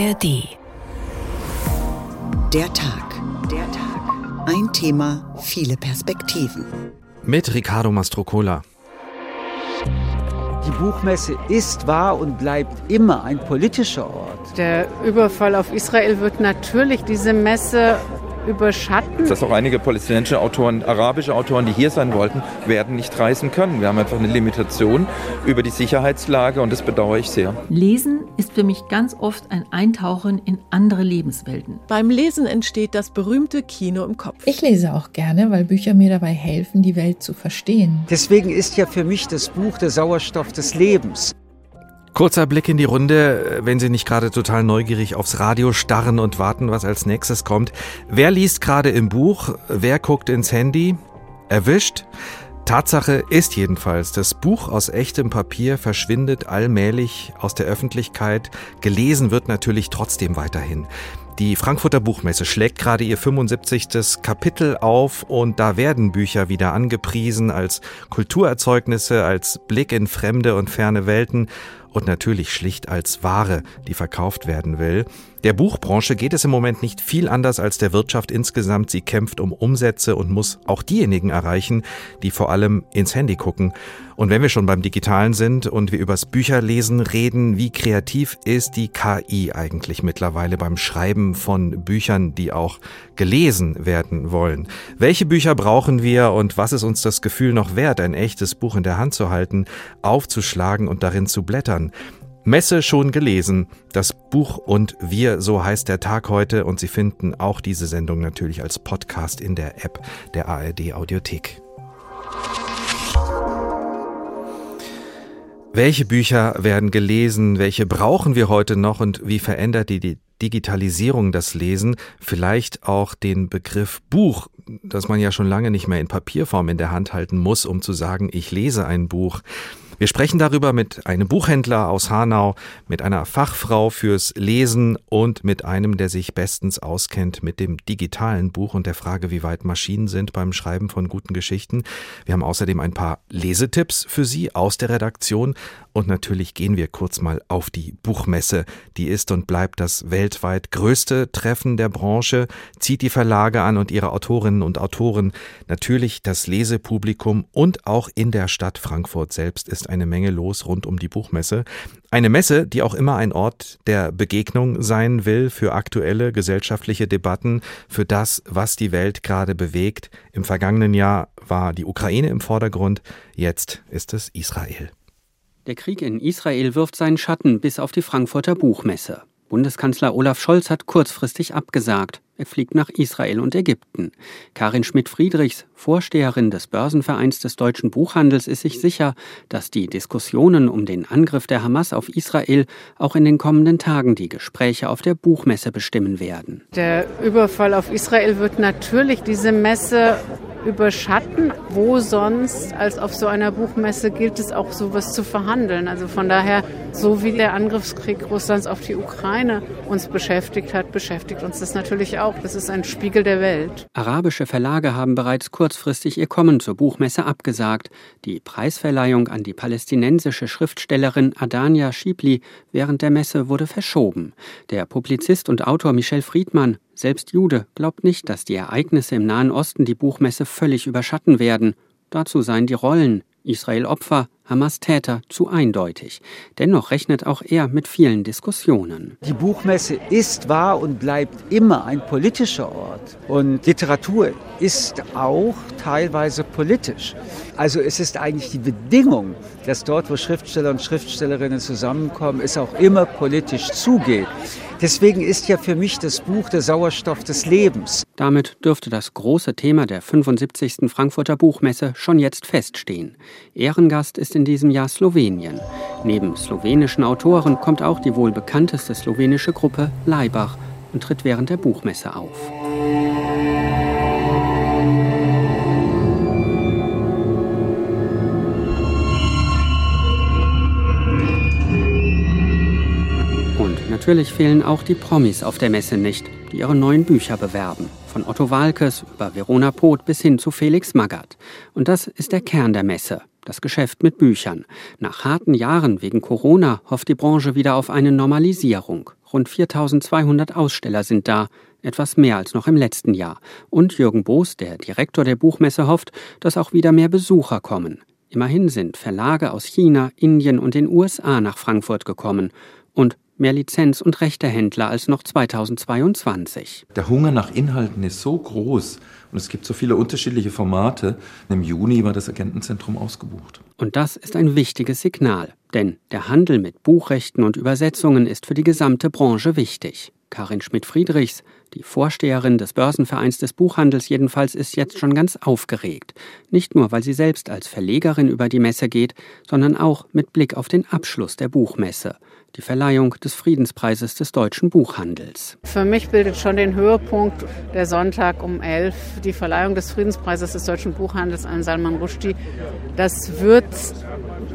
ARD. Der Tag. Der Tag. Ein Thema, viele Perspektiven. Mit Riccardo Mastrocola. Die Buchmesse ist, war und bleibt immer ein politischer Ort. Der Überfall auf Israel wird natürlich diese Messe überschatten. Dass auch einige palästinensische Autoren, arabische Autoren, die hier sein wollten, werden nicht reisen können. Wir haben einfach eine Limitation über die Sicherheitslage und das bedauere ich sehr. Lesen ist für mich ganz oft ein Eintauchen in andere Lebenswelten. Beim Lesen entsteht das berühmte Kino im Kopf. Ich lese auch gerne, weil Bücher mir dabei helfen, die Welt zu verstehen. Deswegen ist ja für mich das Buch der Sauerstoff des Lebens. Kurzer Blick in die Runde, wenn Sie nicht gerade total neugierig aufs Radio starren und warten, was als nächstes kommt. Wer liest gerade im Buch? Wer guckt ins Handy? Erwischt? Tatsache ist jedenfalls, das Buch aus echtem Papier verschwindet allmählich aus der Öffentlichkeit. Gelesen wird natürlich trotzdem weiterhin. Die Frankfurter Buchmesse schlägt gerade ihr 75. Kapitel auf und da werden Bücher wieder angepriesen als Kulturerzeugnisse, als Blick in fremde und ferne Welten und natürlich schlicht als Ware, die verkauft werden will. Der Buchbranche geht es im Moment nicht viel anders als der Wirtschaft insgesamt. Sie kämpft um Umsätze und muss auch diejenigen erreichen, die vor allem ins Handy gucken. Und wenn wir schon beim Digitalen sind und wir übers Bücherlesen reden, wie kreativ ist die KI eigentlich mittlerweile beim Schreiben von Büchern, die auch gelesen werden wollen? Welche Bücher brauchen wir und was ist uns das Gefühl noch wert, ein echtes Buch in der Hand zu halten, aufzuschlagen und darin zu blättern? Messe schon gelesen. Das Buch und wir, so heißt der Tag heute. Und Sie finden auch diese Sendung natürlich als Podcast in der App der ARD Audiothek. Welche Bücher werden gelesen? Welche brauchen wir heute noch? Und wie verändert die Digitalisierung das Lesen? Vielleicht auch den Begriff Buch, das man ja schon lange nicht mehr in Papierform in der Hand halten muss, um zu sagen, ich lese ein Buch. Wir sprechen darüber mit einem Buchhändler aus Hanau, mit einer Fachfrau fürs Lesen und mit einem, der sich bestens auskennt mit dem digitalen Buch und der Frage, wie weit Maschinen sind beim Schreiben von guten Geschichten. Wir haben außerdem ein paar Lesetipps für Sie aus der Redaktion und natürlich gehen wir kurz mal auf die Buchmesse. Die ist und bleibt das weltweit größte Treffen der Branche, zieht die Verlage an und ihre Autorinnen und Autoren, natürlich das Lesepublikum und auch in der Stadt Frankfurt selbst ist eine Menge los rund um die Buchmesse. Eine Messe, die auch immer ein Ort der Begegnung sein will für aktuelle gesellschaftliche Debatten, für das, was die Welt gerade bewegt. Im vergangenen Jahr war die Ukraine im Vordergrund, jetzt ist es Israel. Der Krieg in Israel wirft seinen Schatten bis auf die Frankfurter Buchmesse. Bundeskanzler Olaf Scholz hat kurzfristig abgesagt. Er fliegt nach Israel und Ägypten. Karin Schmidt-Friedrichs, Vorsteherin des Börsenvereins des deutschen Buchhandels, ist sich sicher, dass die Diskussionen um den Angriff der Hamas auf Israel auch in den kommenden Tagen die Gespräche auf der Buchmesse bestimmen werden. Der Überfall auf Israel wird natürlich diese Messe überschatten. Wo sonst als auf so einer Buchmesse gilt es auch sowas zu verhandeln. Also von daher, so wie der Angriffskrieg Russlands auf die Ukraine uns beschäftigt hat, beschäftigt uns das natürlich auch. Das ist ein Spiegel der Welt. Arabische Verlage haben bereits kurzfristig ihr Kommen zur Buchmesse abgesagt. Die Preisverleihung an die palästinensische Schriftstellerin Adania Schibli während der Messe wurde verschoben. Der Publizist und Autor Michel Friedmann selbst Jude glaubt nicht, dass die Ereignisse im Nahen Osten die Buchmesse völlig überschatten werden. Dazu seien die Rollen Israel Opfer, Hamas Täter zu eindeutig. Dennoch rechnet auch er mit vielen Diskussionen. Die Buchmesse ist, war und bleibt immer ein politischer Ort. Und Literatur ist auch teilweise politisch. Also es ist eigentlich die Bedingung, dass dort, wo Schriftsteller und Schriftstellerinnen zusammenkommen, es auch immer politisch zugeht. Deswegen ist ja für mich das Buch der Sauerstoff des Lebens. Damit dürfte das große Thema der 75. Frankfurter Buchmesse schon jetzt feststehen. Ehrengast ist in diesem Jahr Slowenien. Neben slowenischen Autoren kommt auch die wohl bekannteste slowenische Gruppe Leibach und tritt während der Buchmesse auf. Natürlich fehlen auch die Promis auf der Messe nicht, die ihre neuen Bücher bewerben. Von Otto Walkes über Verona Poth bis hin zu Felix Magath. Und das ist der Kern der Messe, das Geschäft mit Büchern. Nach harten Jahren wegen Corona hofft die Branche wieder auf eine Normalisierung. Rund 4200 Aussteller sind da, etwas mehr als noch im letzten Jahr. Und Jürgen Boos, der Direktor der Buchmesse, hofft, dass auch wieder mehr Besucher kommen. Immerhin sind Verlage aus China, Indien und den USA nach Frankfurt gekommen. Und mehr Lizenz- und Rechtehändler als noch 2022. Der Hunger nach Inhalten ist so groß und es gibt so viele unterschiedliche Formate. Im Juni war das Agentenzentrum ausgebucht. Und das ist ein wichtiges Signal, denn der Handel mit Buchrechten und Übersetzungen ist für die gesamte Branche wichtig. Karin Schmidt-Friedrichs, die Vorsteherin des Börsenvereins des Buchhandels jedenfalls, ist jetzt schon ganz aufgeregt. Nicht nur, weil sie selbst als Verlegerin über die Messe geht, sondern auch mit Blick auf den Abschluss der Buchmesse die Verleihung des Friedenspreises des deutschen Buchhandels. Für mich bildet schon den Höhepunkt der Sonntag um 11, die Verleihung des Friedenspreises des deutschen Buchhandels an Salman Rushdie. Das wird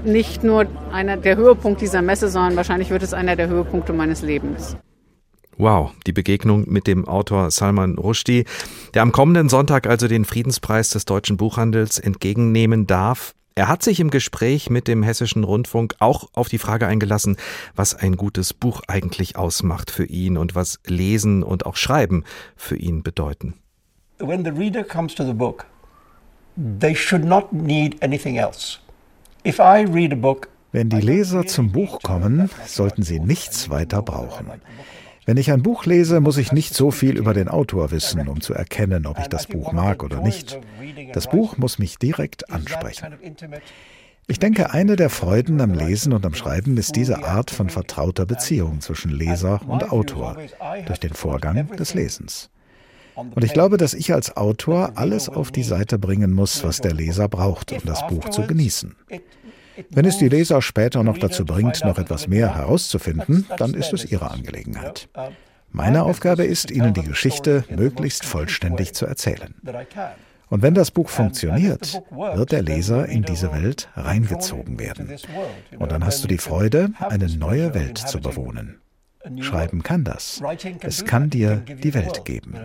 nicht nur einer der Höhepunkt dieser Messe, sondern wahrscheinlich wird es einer der Höhepunkte meines Lebens. Wow, die Begegnung mit dem Autor Salman Rushdie, der am kommenden Sonntag also den Friedenspreis des deutschen Buchhandels entgegennehmen darf. Er hat sich im Gespräch mit dem Hessischen Rundfunk auch auf die Frage eingelassen, was ein gutes Buch eigentlich ausmacht für ihn und was Lesen und auch Schreiben für ihn bedeuten. When the reader comes to the book, they should not need anything else. If I read a book, wenn die Leser zum Buch kommen, sollten sie nichts weiter brauchen. Wenn ich ein Buch lese, muss ich nicht so viel über den Autor wissen, um zu erkennen, ob ich das Buch mag oder nicht. Das Buch muss mich direkt ansprechen. Ich denke, eine der Freuden am Lesen und am Schreiben ist diese Art von vertrauter Beziehung zwischen Leser und Autor durch den Vorgang des Lesens. Und ich glaube, dass ich als Autor alles auf die Seite bringen muss, was der Leser braucht, um das Buch zu genießen. Wenn es die Leser später noch dazu bringt, noch etwas mehr herauszufinden, dann ist es ihre Angelegenheit. Meine Aufgabe ist, Ihnen die Geschichte möglichst vollständig zu erzählen. Und wenn das Buch funktioniert, wird der Leser in diese Welt reingezogen werden. Und dann hast du die Freude, eine neue Welt zu bewohnen. Schreiben kann das. Es kann dir die Welt geben.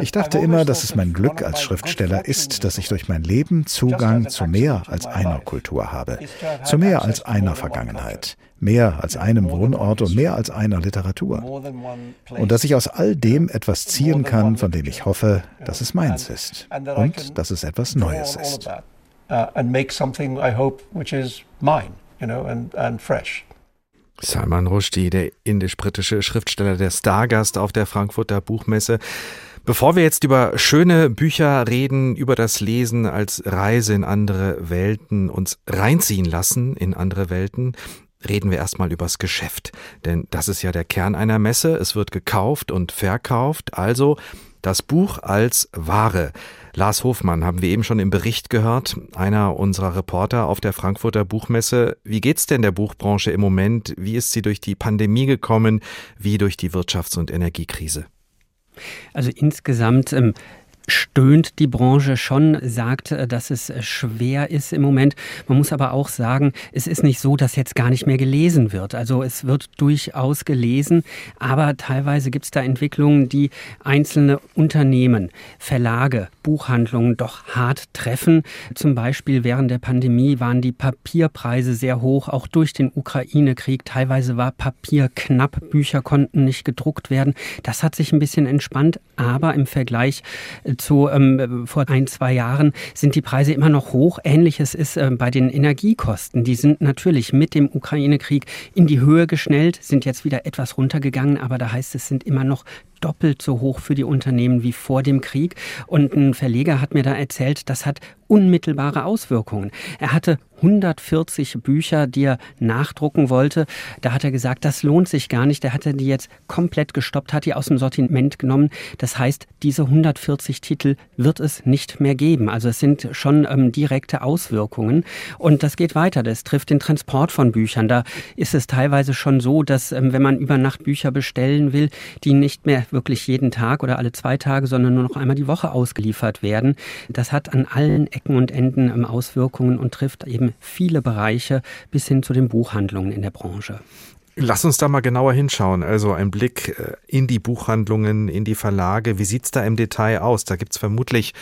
Ich dachte immer, dass es mein Glück als Schriftsteller ist, dass ich durch mein Leben Zugang zu mehr als einer Kultur habe, zu mehr als einer Vergangenheit, mehr als einem Wohnort und mehr als einer Literatur. Und dass ich aus all dem etwas ziehen kann, von dem ich hoffe, dass es meins ist und dass es etwas Neues ist. Salman Rushdie, der indisch-britische Schriftsteller, der Stargast auf der Frankfurter Buchmesse. Bevor wir jetzt über schöne Bücher reden, über das Lesen als Reise in andere Welten, uns reinziehen lassen in andere Welten, reden wir erstmal übers Geschäft. Denn das ist ja der Kern einer Messe. Es wird gekauft und verkauft. Also das Buch als Ware. Lars Hofmann haben wir eben schon im Bericht gehört, einer unserer Reporter auf der Frankfurter Buchmesse. Wie geht's denn der Buchbranche im Moment? Wie ist sie durch die Pandemie gekommen? Wie durch die Wirtschafts- und Energiekrise? Also insgesamt ähm, stöhnt die Branche schon, sagt, äh, dass es äh, schwer ist im Moment. Man muss aber auch sagen, es ist nicht so, dass jetzt gar nicht mehr gelesen wird. Also es wird durchaus gelesen, aber teilweise gibt es da Entwicklungen, die einzelne Unternehmen, Verlage, Buchhandlungen doch hart treffen. Zum Beispiel während der Pandemie waren die Papierpreise sehr hoch, auch durch den Ukraine-Krieg. Teilweise war Papier knapp, Bücher konnten nicht gedruckt werden. Das hat sich ein bisschen entspannt, aber im Vergleich zu ähm, vor ein, zwei Jahren sind die Preise immer noch hoch. Ähnliches ist äh, bei den Energiekosten. Die sind natürlich mit dem Ukraine-Krieg in die Höhe geschnellt, sind jetzt wieder etwas runtergegangen, aber da heißt es, sind immer noch doppelt so hoch für die Unternehmen wie vor dem Krieg. Und ein Verleger hat mir da erzählt, das hat unmittelbare Auswirkungen. Er hatte 140 Bücher, die er nachdrucken wollte. Da hat er gesagt, das lohnt sich gar nicht. Der hatte die jetzt komplett gestoppt, hat die aus dem Sortiment genommen. Das heißt, diese 140 Titel wird es nicht mehr geben. Also es sind schon ähm, direkte Auswirkungen. Und das geht weiter. Das trifft den Transport von Büchern. Da ist es teilweise schon so, dass ähm, wenn man über Nacht Bücher bestellen will, die nicht mehr wirklich jeden Tag oder alle zwei Tage, sondern nur noch einmal die Woche ausgeliefert werden. Das hat an allen Ecken und Enden ähm, Auswirkungen und trifft eben viele Bereiche bis hin zu den Buchhandlungen in der Branche. Lass uns da mal genauer hinschauen. Also ein Blick äh, in die Buchhandlungen, in die Verlage. Wie sieht es da im Detail aus? Da gibt es vermutlich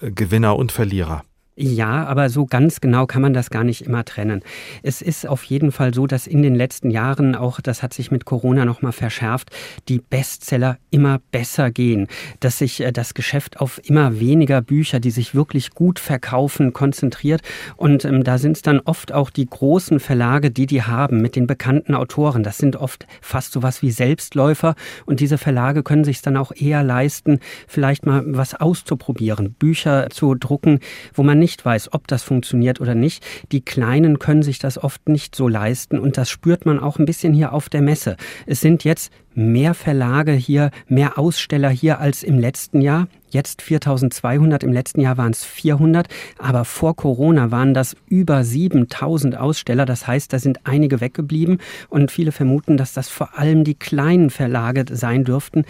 äh, Gewinner und Verlierer. Ja, aber so ganz genau kann man das gar nicht immer trennen. Es ist auf jeden Fall so, dass in den letzten Jahren auch, das hat sich mit Corona nochmal verschärft, die Bestseller immer besser gehen, dass sich äh, das Geschäft auf immer weniger Bücher, die sich wirklich gut verkaufen, konzentriert. Und ähm, da sind es dann oft auch die großen Verlage, die die haben mit den bekannten Autoren. Das sind oft fast sowas wie Selbstläufer und diese Verlage können sich dann auch eher leisten, vielleicht mal was auszuprobieren, Bücher zu drucken, wo man nicht nicht weiß, ob das funktioniert oder nicht. Die Kleinen können sich das oft nicht so leisten und das spürt man auch ein bisschen hier auf der Messe. Es sind jetzt mehr Verlage hier, mehr Aussteller hier als im letzten Jahr. Jetzt 4200, im letzten Jahr waren es 400, aber vor Corona waren das über 7000 Aussteller. Das heißt, da sind einige weggeblieben und viele vermuten, dass das vor allem die kleinen Verlage sein dürften,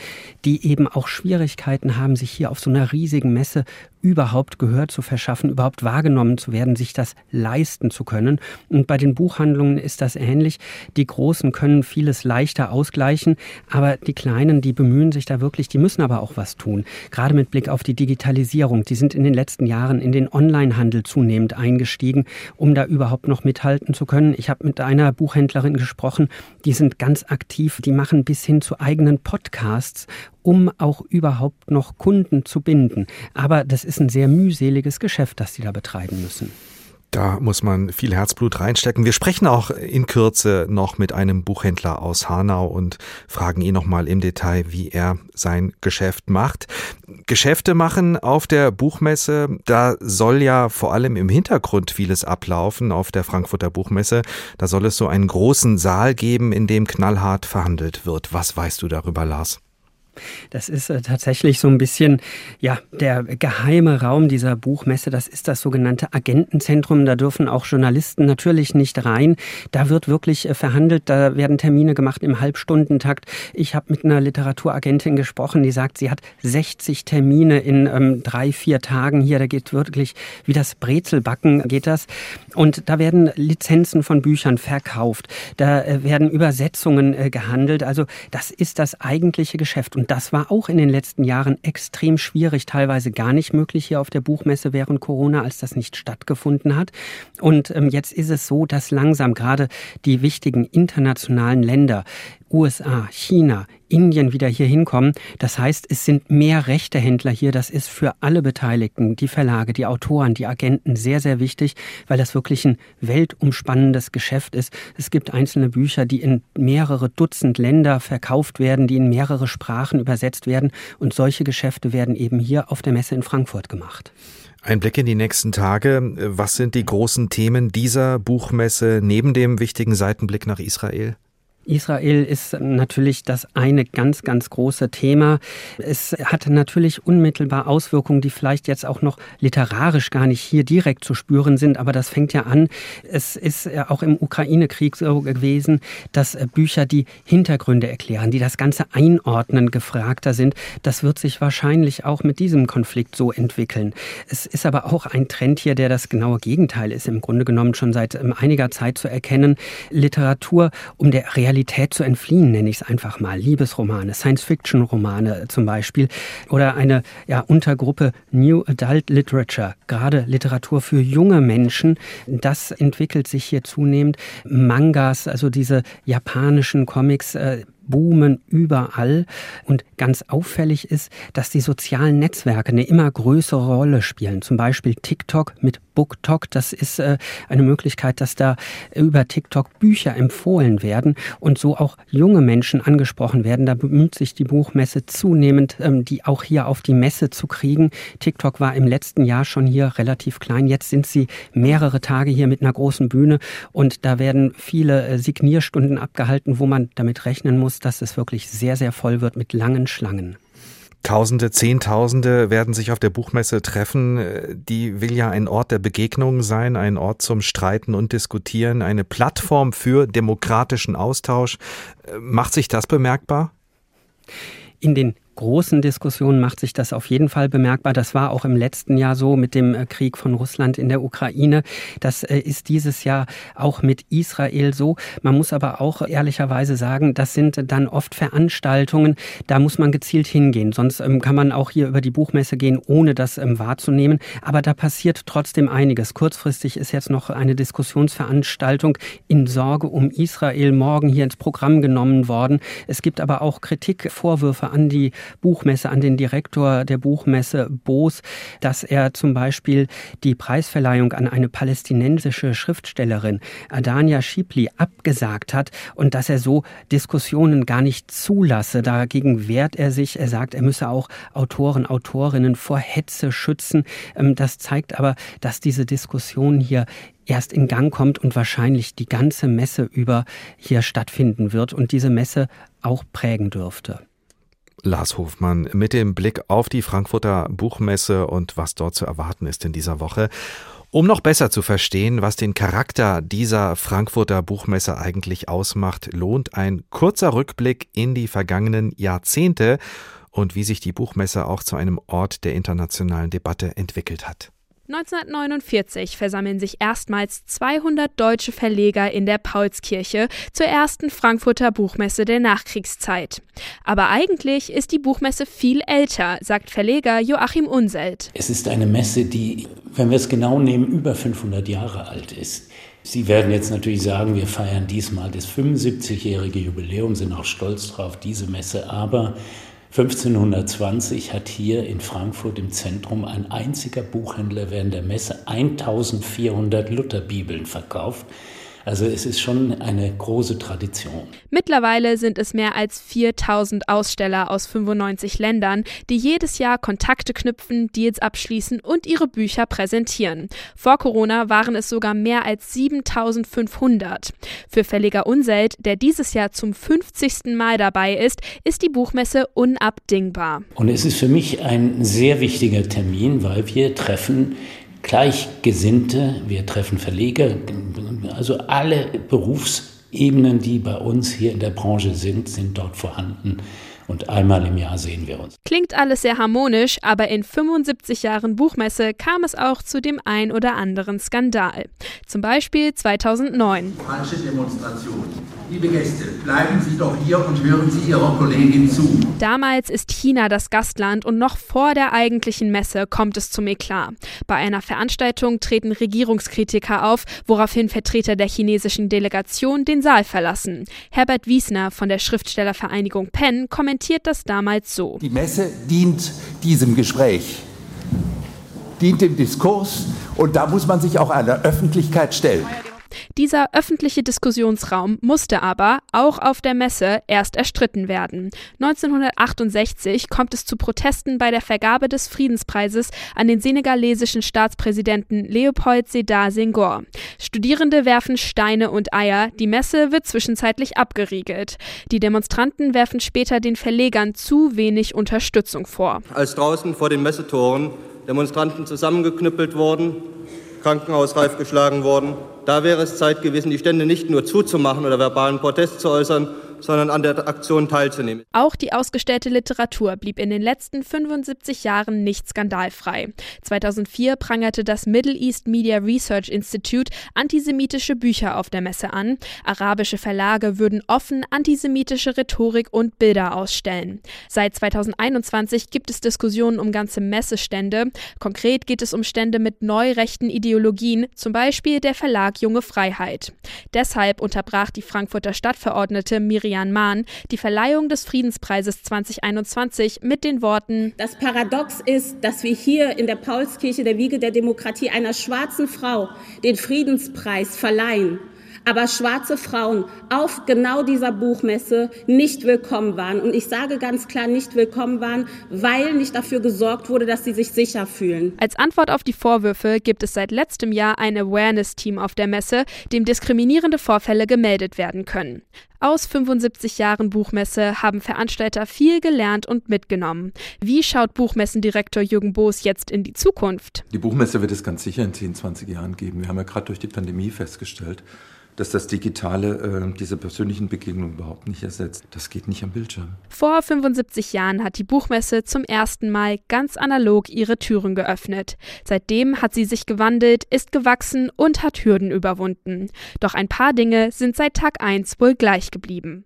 die eben auch Schwierigkeiten haben, sich hier auf so einer riesigen Messe überhaupt Gehör zu verschaffen, überhaupt wahrgenommen zu werden, sich das leisten zu können. Und bei den Buchhandlungen ist das ähnlich. Die Großen können vieles leichter ausgleichen, aber die Kleinen, die bemühen sich da wirklich, die müssen aber auch was tun. Gerade mit Blick auf die Digitalisierung. Die sind in den letzten Jahren in den Onlinehandel zunehmend eingestiegen, um da überhaupt noch mithalten zu können. Ich habe mit einer Buchhändlerin gesprochen, die sind ganz aktiv, die machen bis hin zu eigenen Podcasts, um auch überhaupt noch Kunden zu binden. Aber das ist ein sehr mühseliges Geschäft, das sie da betreiben müssen. Da muss man viel Herzblut reinstecken. Wir sprechen auch in Kürze noch mit einem Buchhändler aus Hanau und fragen ihn nochmal im Detail, wie er sein Geschäft macht. Geschäfte machen auf der Buchmesse, da soll ja vor allem im Hintergrund vieles ablaufen auf der Frankfurter Buchmesse. Da soll es so einen großen Saal geben, in dem knallhart verhandelt wird. Was weißt du darüber, Lars? Das ist äh, tatsächlich so ein bisschen ja, der geheime Raum dieser Buchmesse. Das ist das sogenannte Agentenzentrum. Da dürfen auch Journalisten natürlich nicht rein. Da wird wirklich äh, verhandelt. Da werden Termine gemacht im Halbstundentakt. Ich habe mit einer Literaturagentin gesprochen, die sagt, sie hat 60 Termine in ähm, drei, vier Tagen hier. Da geht wirklich wie das Brezelbacken geht das. Und da werden Lizenzen von Büchern verkauft. Da äh, werden Übersetzungen äh, gehandelt. Also das ist das eigentliche Geschäft. Und das war auch in den letzten Jahren extrem schwierig, teilweise gar nicht möglich hier auf der Buchmesse während Corona, als das nicht stattgefunden hat. Und ähm, jetzt ist es so, dass langsam gerade die wichtigen internationalen Länder USA, China, Indien wieder hier hinkommen. Das heißt, es sind mehr Rechtehändler hier. Das ist für alle Beteiligten, die Verlage, die Autoren, die Agenten sehr, sehr wichtig, weil das wirklich ein weltumspannendes Geschäft ist. Es gibt einzelne Bücher, die in mehrere Dutzend Länder verkauft werden, die in mehrere Sprachen übersetzt werden. Und solche Geschäfte werden eben hier auf der Messe in Frankfurt gemacht. Ein Blick in die nächsten Tage. Was sind die großen Themen dieser Buchmesse neben dem wichtigen Seitenblick nach Israel? Israel ist natürlich das eine ganz, ganz große Thema. Es hat natürlich unmittelbar Auswirkungen, die vielleicht jetzt auch noch literarisch gar nicht hier direkt zu spüren sind, aber das fängt ja an. Es ist auch im Ukraine-Krieg so gewesen, dass Bücher die Hintergründe erklären, die das Ganze einordnen, gefragter sind. Das wird sich wahrscheinlich auch mit diesem Konflikt so entwickeln. Es ist aber auch ein Trend hier, der das genaue Gegenteil ist, im Grunde genommen schon seit einiger Zeit zu erkennen. Literatur um der Realität Realität zu entfliehen, nenne ich es einfach mal. Liebesromane, Science-Fiction-Romane zum Beispiel oder eine ja, Untergruppe New Adult Literature, gerade Literatur für junge Menschen. Das entwickelt sich hier zunehmend. Mangas, also diese japanischen Comics, äh, boomen überall. Und ganz auffällig ist, dass die sozialen Netzwerke eine immer größere Rolle spielen. Zum Beispiel TikTok mit BookTok. Das ist äh, eine Möglichkeit, dass da über TikTok Bücher empfohlen werden und so auch junge Menschen angesprochen werden. Da bemüht sich die Buchmesse zunehmend, ähm, die auch hier auf die Messe zu kriegen. TikTok war im letzten Jahr schon hier relativ klein. Jetzt sind sie mehrere Tage hier mit einer großen Bühne und da werden viele äh, Signierstunden abgehalten, wo man damit rechnen muss, dass es wirklich sehr, sehr voll wird mit langen Schlangen. Tausende, Zehntausende werden sich auf der Buchmesse treffen. Die will ja ein Ort der Begegnung sein, ein Ort zum Streiten und Diskutieren, eine Plattform für demokratischen Austausch. Macht sich das bemerkbar? In den großen Diskussionen macht sich das auf jeden Fall bemerkbar. Das war auch im letzten Jahr so mit dem äh, Krieg von Russland in der Ukraine. Das äh, ist dieses Jahr auch mit Israel so. Man muss aber auch ehrlicherweise sagen, das sind dann oft Veranstaltungen, da muss man gezielt hingehen. Sonst ähm, kann man auch hier über die Buchmesse gehen, ohne das ähm, wahrzunehmen. Aber da passiert trotzdem einiges. Kurzfristig ist jetzt noch eine Diskussionsveranstaltung in Sorge um Israel morgen hier ins Programm genommen worden. Es gibt aber auch Kritik, Vorwürfe an die Buchmesse, an den Direktor der Buchmesse Boos, dass er zum Beispiel die Preisverleihung an eine palästinensische Schriftstellerin, Adania Schipli, abgesagt hat und dass er so Diskussionen gar nicht zulasse. Dagegen wehrt er sich. Er sagt, er müsse auch Autoren, Autorinnen vor Hetze schützen. Ähm, das zeigt aber, dass diese Diskussion hier erst in Gang kommt und wahrscheinlich die ganze Messe über hier stattfinden wird und diese Messe auch prägen dürfte. Lars Hofmann mit dem Blick auf die Frankfurter Buchmesse und was dort zu erwarten ist in dieser Woche. Um noch besser zu verstehen, was den Charakter dieser Frankfurter Buchmesse eigentlich ausmacht, lohnt ein kurzer Rückblick in die vergangenen Jahrzehnte und wie sich die Buchmesse auch zu einem Ort der internationalen Debatte entwickelt hat. 1949 versammeln sich erstmals 200 deutsche Verleger in der Paulskirche zur ersten Frankfurter Buchmesse der Nachkriegszeit. Aber eigentlich ist die Buchmesse viel älter, sagt Verleger Joachim Unselt. Es ist eine Messe, die, wenn wir es genau nehmen, über 500 Jahre alt ist. Sie werden jetzt natürlich sagen, wir feiern diesmal das 75-jährige Jubiläum, sind auch stolz drauf, diese Messe, aber 1520 hat hier in Frankfurt im Zentrum ein einziger Buchhändler während der Messe 1400 Lutherbibeln verkauft. Also es ist schon eine große Tradition. Mittlerweile sind es mehr als 4000 Aussteller aus 95 Ländern, die jedes Jahr Kontakte knüpfen, Deals abschließen und ihre Bücher präsentieren. Vor Corona waren es sogar mehr als 7500. Für Verleger Unselt, der dieses Jahr zum 50. Mal dabei ist, ist die Buchmesse unabdingbar. Und es ist für mich ein sehr wichtiger Termin, weil wir treffen Gleichgesinnte, wir treffen Verleger, also alle Berufsebenen, die bei uns hier in der Branche sind, sind dort vorhanden und einmal im Jahr sehen wir uns. Klingt alles sehr harmonisch, aber in 75 Jahren Buchmesse kam es auch zu dem ein oder anderen Skandal. Zum Beispiel 2009. Falsche Demonstration. Liebe Gäste, bleiben Sie doch hier und hören Sie Ihrer Kollegin zu. Damals ist China das Gastland und noch vor der eigentlichen Messe kommt es zum Eklat. Bei einer Veranstaltung treten Regierungskritiker auf, woraufhin Vertreter der chinesischen Delegation den Saal verlassen. Herbert Wiesner von der Schriftstellervereinigung Penn kommentiert kommentiert das damals so. Die Messe dient diesem Gespräch, dient dem Diskurs und da muss man sich auch einer Öffentlichkeit stellen. Dieser öffentliche Diskussionsraum musste aber, auch auf der Messe, erst erstritten werden. 1968 kommt es zu Protesten bei der Vergabe des Friedenspreises an den senegalesischen Staatspräsidenten Leopold Sedar Senghor. Studierende werfen Steine und Eier, die Messe wird zwischenzeitlich abgeriegelt. Die Demonstranten werfen später den Verlegern zu wenig Unterstützung vor. Als draußen vor den Messetoren Demonstranten zusammengeknüppelt wurden, krankenhausreif geschlagen wurden, da wäre es Zeit gewesen, die Stände nicht nur zuzumachen oder verbalen Protest zu äußern, sondern an der Aktion teilzunehmen. Auch die ausgestellte Literatur blieb in den letzten 75 Jahren nicht skandalfrei. 2004 prangerte das Middle East Media Research Institute antisemitische Bücher auf der Messe an. Arabische Verlage würden offen antisemitische Rhetorik und Bilder ausstellen. Seit 2021 gibt es Diskussionen um ganze Messestände. Konkret geht es um Stände mit neurechten Ideologien, zum Beispiel der Verlag Junge Freiheit. Deshalb unterbrach die Frankfurter Stadtverordnete Miriam Adrian Mahn die Verleihung des Friedenspreises 2021 mit den Worten Das Paradox ist, dass wir hier in der Paulskirche der Wiege der Demokratie einer schwarzen Frau den Friedenspreis verleihen aber schwarze Frauen auf genau dieser Buchmesse nicht willkommen waren. Und ich sage ganz klar nicht willkommen waren, weil nicht dafür gesorgt wurde, dass sie sich sicher fühlen. Als Antwort auf die Vorwürfe gibt es seit letztem Jahr ein Awareness-Team auf der Messe, dem diskriminierende Vorfälle gemeldet werden können. Aus 75 Jahren Buchmesse haben Veranstalter viel gelernt und mitgenommen. Wie schaut Buchmessendirektor Jürgen Boos jetzt in die Zukunft? Die Buchmesse wird es ganz sicher in 10, 20 Jahren geben. Wir haben ja gerade durch die Pandemie festgestellt, dass das Digitale äh, diese persönlichen Begegnungen überhaupt nicht ersetzt. Das geht nicht am Bildschirm. Vor 75 Jahren hat die Buchmesse zum ersten Mal ganz analog ihre Türen geöffnet. Seitdem hat sie sich gewandelt, ist gewachsen und hat Hürden überwunden. Doch ein paar Dinge sind seit Tag 1 wohl gleich geblieben.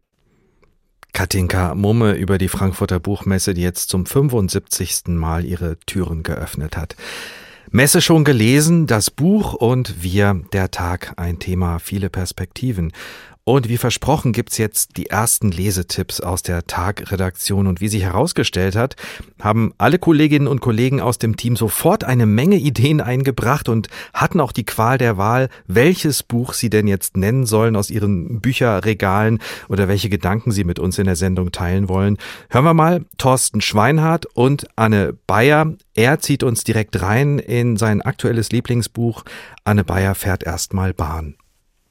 Katinka Mumme über die Frankfurter Buchmesse, die jetzt zum 75. Mal ihre Türen geöffnet hat. Messe schon gelesen, das Buch und wir, der Tag, ein Thema, viele Perspektiven. Und wie versprochen gibt's jetzt die ersten Lesetipps aus der Tag-Redaktion. Und wie sich herausgestellt hat, haben alle Kolleginnen und Kollegen aus dem Team sofort eine Menge Ideen eingebracht und hatten auch die Qual der Wahl, welches Buch sie denn jetzt nennen sollen aus ihren Bücherregalen oder welche Gedanken sie mit uns in der Sendung teilen wollen. Hören wir mal Thorsten Schweinhardt und Anne Bayer. Er zieht uns direkt rein in sein aktuelles Lieblingsbuch. Anne Bayer fährt erstmal Bahn.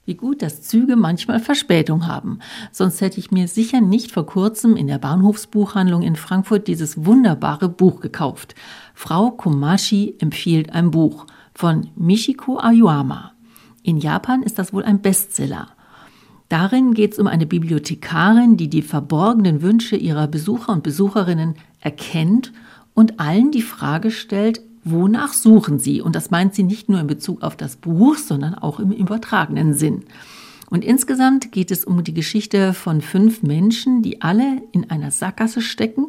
Wie gut, dass Züge manchmal Verspätung haben. Sonst hätte ich mir sicher nicht vor kurzem in der Bahnhofsbuchhandlung in Frankfurt dieses wunderbare Buch gekauft. Frau Komashi empfiehlt ein Buch von Michiko Ayuama. In Japan ist das wohl ein Bestseller. Darin geht es um eine Bibliothekarin, die die verborgenen Wünsche ihrer Besucher und Besucherinnen erkennt und allen die Frage stellt, wonach suchen Sie? Und das meint sie nicht nur in Bezug auf das Buch, sondern auch im übertragenen Sinn. Und insgesamt geht es um die Geschichte von fünf Menschen, die alle in einer Sackgasse stecken,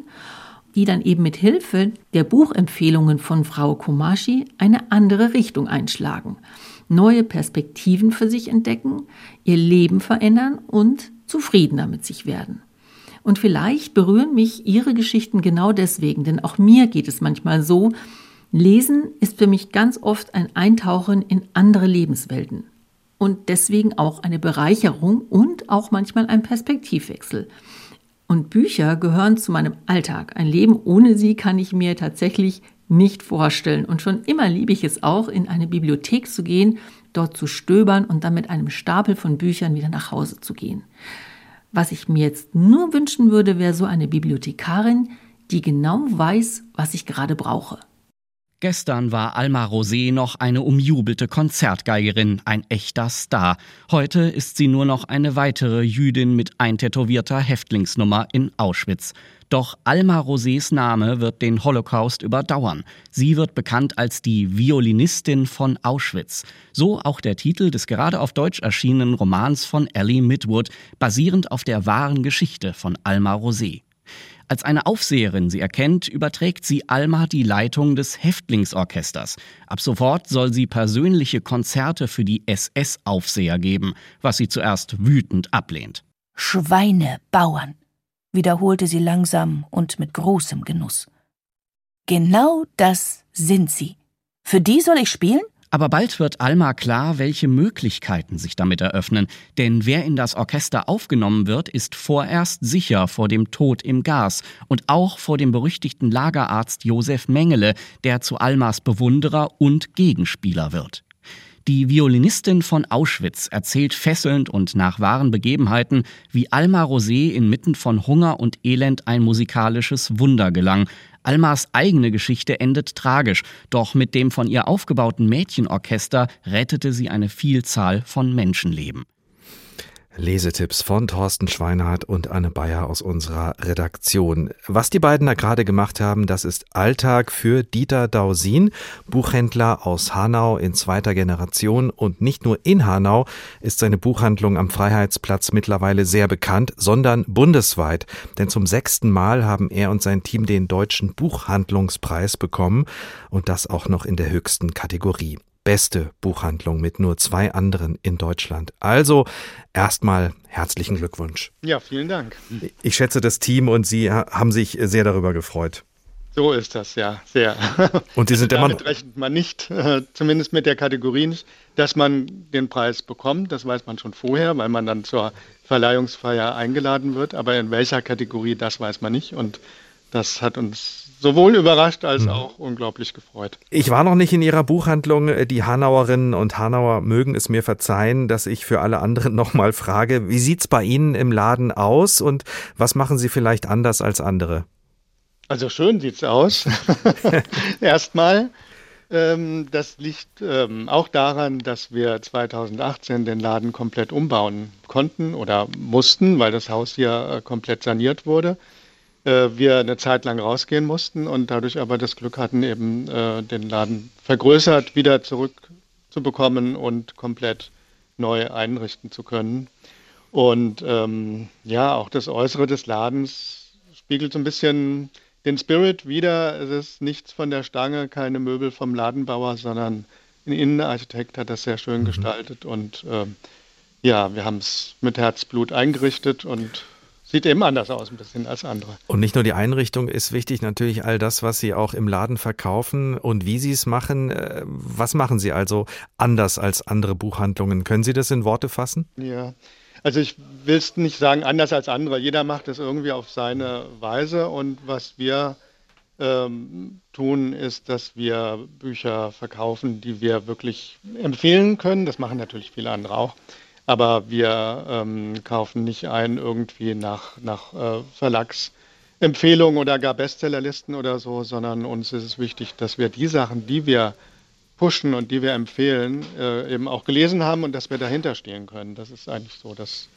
die dann eben mit Hilfe der Buchempfehlungen von Frau Komashi eine andere Richtung einschlagen, neue Perspektiven für sich entdecken, ihr Leben verändern und zufriedener mit sich werden. Und vielleicht berühren mich ihre Geschichten genau deswegen, denn auch mir geht es manchmal so, Lesen ist für mich ganz oft ein Eintauchen in andere Lebenswelten und deswegen auch eine Bereicherung und auch manchmal ein Perspektivwechsel. Und Bücher gehören zu meinem Alltag. Ein Leben ohne sie kann ich mir tatsächlich nicht vorstellen. Und schon immer liebe ich es auch, in eine Bibliothek zu gehen, dort zu stöbern und dann mit einem Stapel von Büchern wieder nach Hause zu gehen. Was ich mir jetzt nur wünschen würde, wäre so eine Bibliothekarin, die genau weiß, was ich gerade brauche. Gestern war Alma Rosé noch eine umjubelte Konzertgeigerin, ein echter Star. Heute ist sie nur noch eine weitere Jüdin mit eintätowierter Häftlingsnummer in Auschwitz. Doch Alma Rosés Name wird den Holocaust überdauern. Sie wird bekannt als die Violinistin von Auschwitz. So auch der Titel des gerade auf Deutsch erschienenen Romans von Ellie Midwood, basierend auf der wahren Geschichte von Alma Rosé. Als eine Aufseherin sie erkennt, überträgt sie Alma die Leitung des Häftlingsorchesters. Ab sofort soll sie persönliche Konzerte für die SS-Aufseher geben, was sie zuerst wütend ablehnt. Schweine, Bauern, wiederholte sie langsam und mit großem Genuss. Genau das sind sie. Für die soll ich spielen? Aber bald wird Alma klar, welche Möglichkeiten sich damit eröffnen. Denn wer in das Orchester aufgenommen wird, ist vorerst sicher vor dem Tod im Gas und auch vor dem berüchtigten Lagerarzt Josef Mengele, der zu Almas Bewunderer und Gegenspieler wird. Die Violinistin von Auschwitz erzählt fesselnd und nach wahren Begebenheiten, wie Alma Rosé inmitten von Hunger und Elend ein musikalisches Wunder gelang, Almas eigene Geschichte endet tragisch, doch mit dem von ihr aufgebauten Mädchenorchester rettete sie eine Vielzahl von Menschenleben. Lesetipps von Thorsten Schweinhardt und Anne Bayer aus unserer Redaktion. Was die beiden da gerade gemacht haben, das ist Alltag für Dieter Dausin, Buchhändler aus Hanau in zweiter Generation. Und nicht nur in Hanau ist seine Buchhandlung am Freiheitsplatz mittlerweile sehr bekannt, sondern bundesweit. Denn zum sechsten Mal haben er und sein Team den Deutschen Buchhandlungspreis bekommen und das auch noch in der höchsten Kategorie beste Buchhandlung mit nur zwei anderen in Deutschland. Also erstmal herzlichen Glückwunsch. Ja, vielen Dank. Ich schätze, das Team und Sie haben sich sehr darüber gefreut. So ist das, ja, sehr. Und Sie sind also immer Damit rechnet man nicht, zumindest mit der Kategorie nicht, dass man den Preis bekommt. Das weiß man schon vorher, weil man dann zur Verleihungsfeier eingeladen wird. Aber in welcher Kategorie, das weiß man nicht. Und das hat uns sowohl überrascht als mhm. auch unglaublich gefreut. Ich war noch nicht in Ihrer Buchhandlung. Die Hanauerinnen und Hanauer mögen es mir verzeihen, dass ich für alle anderen nochmal frage, wie sieht's bei Ihnen im Laden aus und was machen Sie vielleicht anders als andere? Also schön sieht's aus. Erstmal. Ähm, das liegt ähm, auch daran, dass wir 2018 den Laden komplett umbauen konnten oder mussten, weil das Haus hier äh, komplett saniert wurde. Äh, wir eine Zeit lang rausgehen mussten und dadurch aber das Glück hatten, eben äh, den Laden vergrößert wieder zurückzubekommen und komplett neu einrichten zu können. Und ähm, ja, auch das Äußere des Ladens spiegelt so ein bisschen den Spirit wieder. Es ist nichts von der Stange, keine Möbel vom Ladenbauer, sondern ein Innenarchitekt hat das sehr schön mhm. gestaltet. Und äh, ja, wir haben es mit Herzblut eingerichtet und sieht eben anders aus ein bisschen als andere. Und nicht nur die Einrichtung ist wichtig, natürlich all das, was Sie auch im Laden verkaufen und wie Sie es machen. Äh, was machen Sie also anders als andere Buchhandlungen? Können Sie das in Worte fassen? Ja, also ich will es nicht sagen anders als andere. Jeder macht es irgendwie auf seine Weise. Und was wir ähm, tun, ist, dass wir Bücher verkaufen, die wir wirklich empfehlen können. Das machen natürlich viele andere auch. Aber wir ähm, kaufen nicht ein irgendwie nach, nach äh, Verlagsempfehlungen oder gar Bestsellerlisten oder so, sondern uns ist es wichtig, dass wir die Sachen, die wir pushen und die wir empfehlen, äh, eben auch gelesen haben und dass wir dahinter stehen können. Das ist eigentlich so das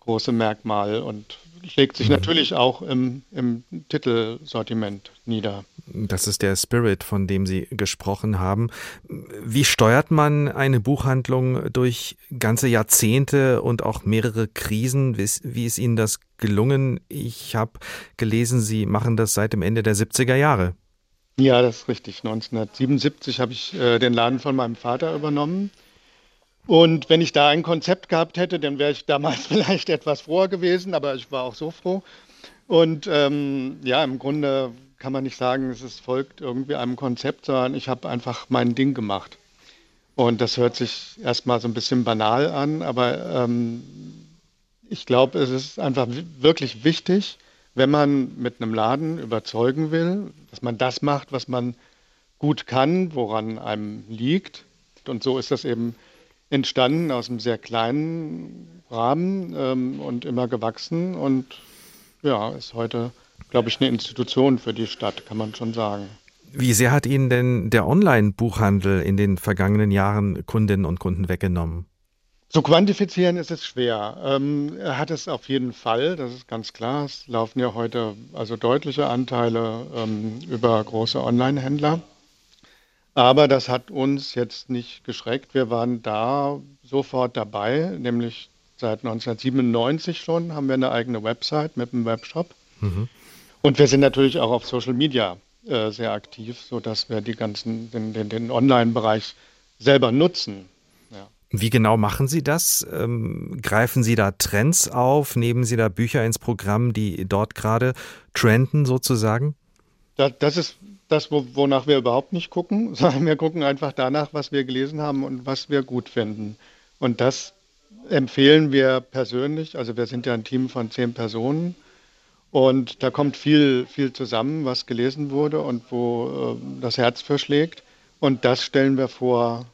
große Merkmal und schlägt sich mhm. natürlich auch im, im Titelsortiment nieder. Das ist der Spirit, von dem Sie gesprochen haben. Wie steuert man eine Buchhandlung durch ganze Jahrzehnte und auch mehrere Krisen? Wie ist, Ihnen das gelungen? Ich habe gelesen, Sie machen das seit dem Ende der 70er Jahre. Ja, das ist richtig. 1977 habe ich äh, den Laden von meinem Vater übernommen. Und wenn ich da ein Konzept gehabt hätte, dann wäre ich damals vielleicht etwas froher gewesen, aber ich war auch so froh. Und ähm, ja, im Grunde kann man nicht sagen, es folgt irgendwie einem Konzept, sondern ich habe einfach mein Ding gemacht. Und das hört sich erstmal so ein bisschen banal an, aber ähm, ich glaube, es ist einfach wirklich wichtig, wenn man mit einem Laden überzeugen will, dass man das macht, was man gut kann, woran einem liegt. Und so ist das eben entstanden aus einem sehr kleinen Rahmen ähm, und immer gewachsen und ja, ist heute, glaube ich, eine Institution für die Stadt, kann man schon sagen. Wie sehr hat Ihnen denn der Online-Buchhandel in den vergangenen Jahren Kundinnen und Kunden weggenommen? Zu quantifizieren ist es schwer. Ähm, er hat es auf jeden Fall, das ist ganz klar. Es laufen ja heute also deutliche Anteile ähm, über große Online-Händler. Aber das hat uns jetzt nicht geschreckt. Wir waren da sofort dabei, nämlich seit 1997 schon haben wir eine eigene Website mit einem Webshop. Mhm. Und wir sind natürlich auch auf Social Media äh, sehr aktiv, sodass wir die ganzen, den, den, den Online-Bereich selber nutzen. Wie genau machen Sie das? Ähm, greifen Sie da Trends auf? Nehmen Sie da Bücher ins Programm, die dort gerade trenden sozusagen? Das, das ist das, wonach wir überhaupt nicht gucken, sondern wir gucken einfach danach, was wir gelesen haben und was wir gut finden. Und das empfehlen wir persönlich. Also wir sind ja ein Team von zehn Personen und da kommt viel, viel zusammen, was gelesen wurde und wo äh, das Herz für schlägt. Und das stellen wir vor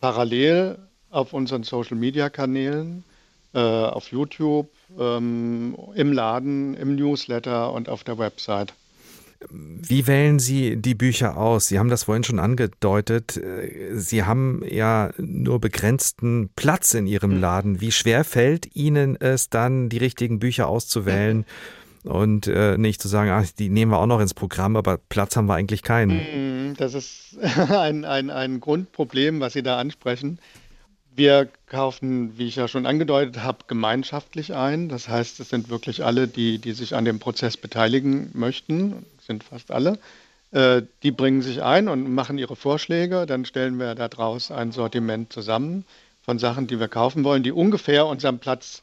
parallel auf unseren Social-Media-Kanälen, äh, auf YouTube, ähm, im Laden, im Newsletter und auf der Website. Wie wählen Sie die Bücher aus? Sie haben das vorhin schon angedeutet. Sie haben ja nur begrenzten Platz in Ihrem hm. Laden. Wie schwer fällt Ihnen es dann, die richtigen Bücher auszuwählen und äh, nicht zu sagen, ach, die nehmen wir auch noch ins Programm, aber Platz haben wir eigentlich keinen? Hm, das ist ein, ein, ein Grundproblem, was Sie da ansprechen. Wir kaufen, wie ich ja schon angedeutet habe, gemeinschaftlich ein. Das heißt, es sind wirklich alle, die, die sich an dem Prozess beteiligen möchten, sind fast alle. Äh, die bringen sich ein und machen ihre Vorschläge. Dann stellen wir daraus ein Sortiment zusammen von Sachen, die wir kaufen wollen, die ungefähr unserem Platz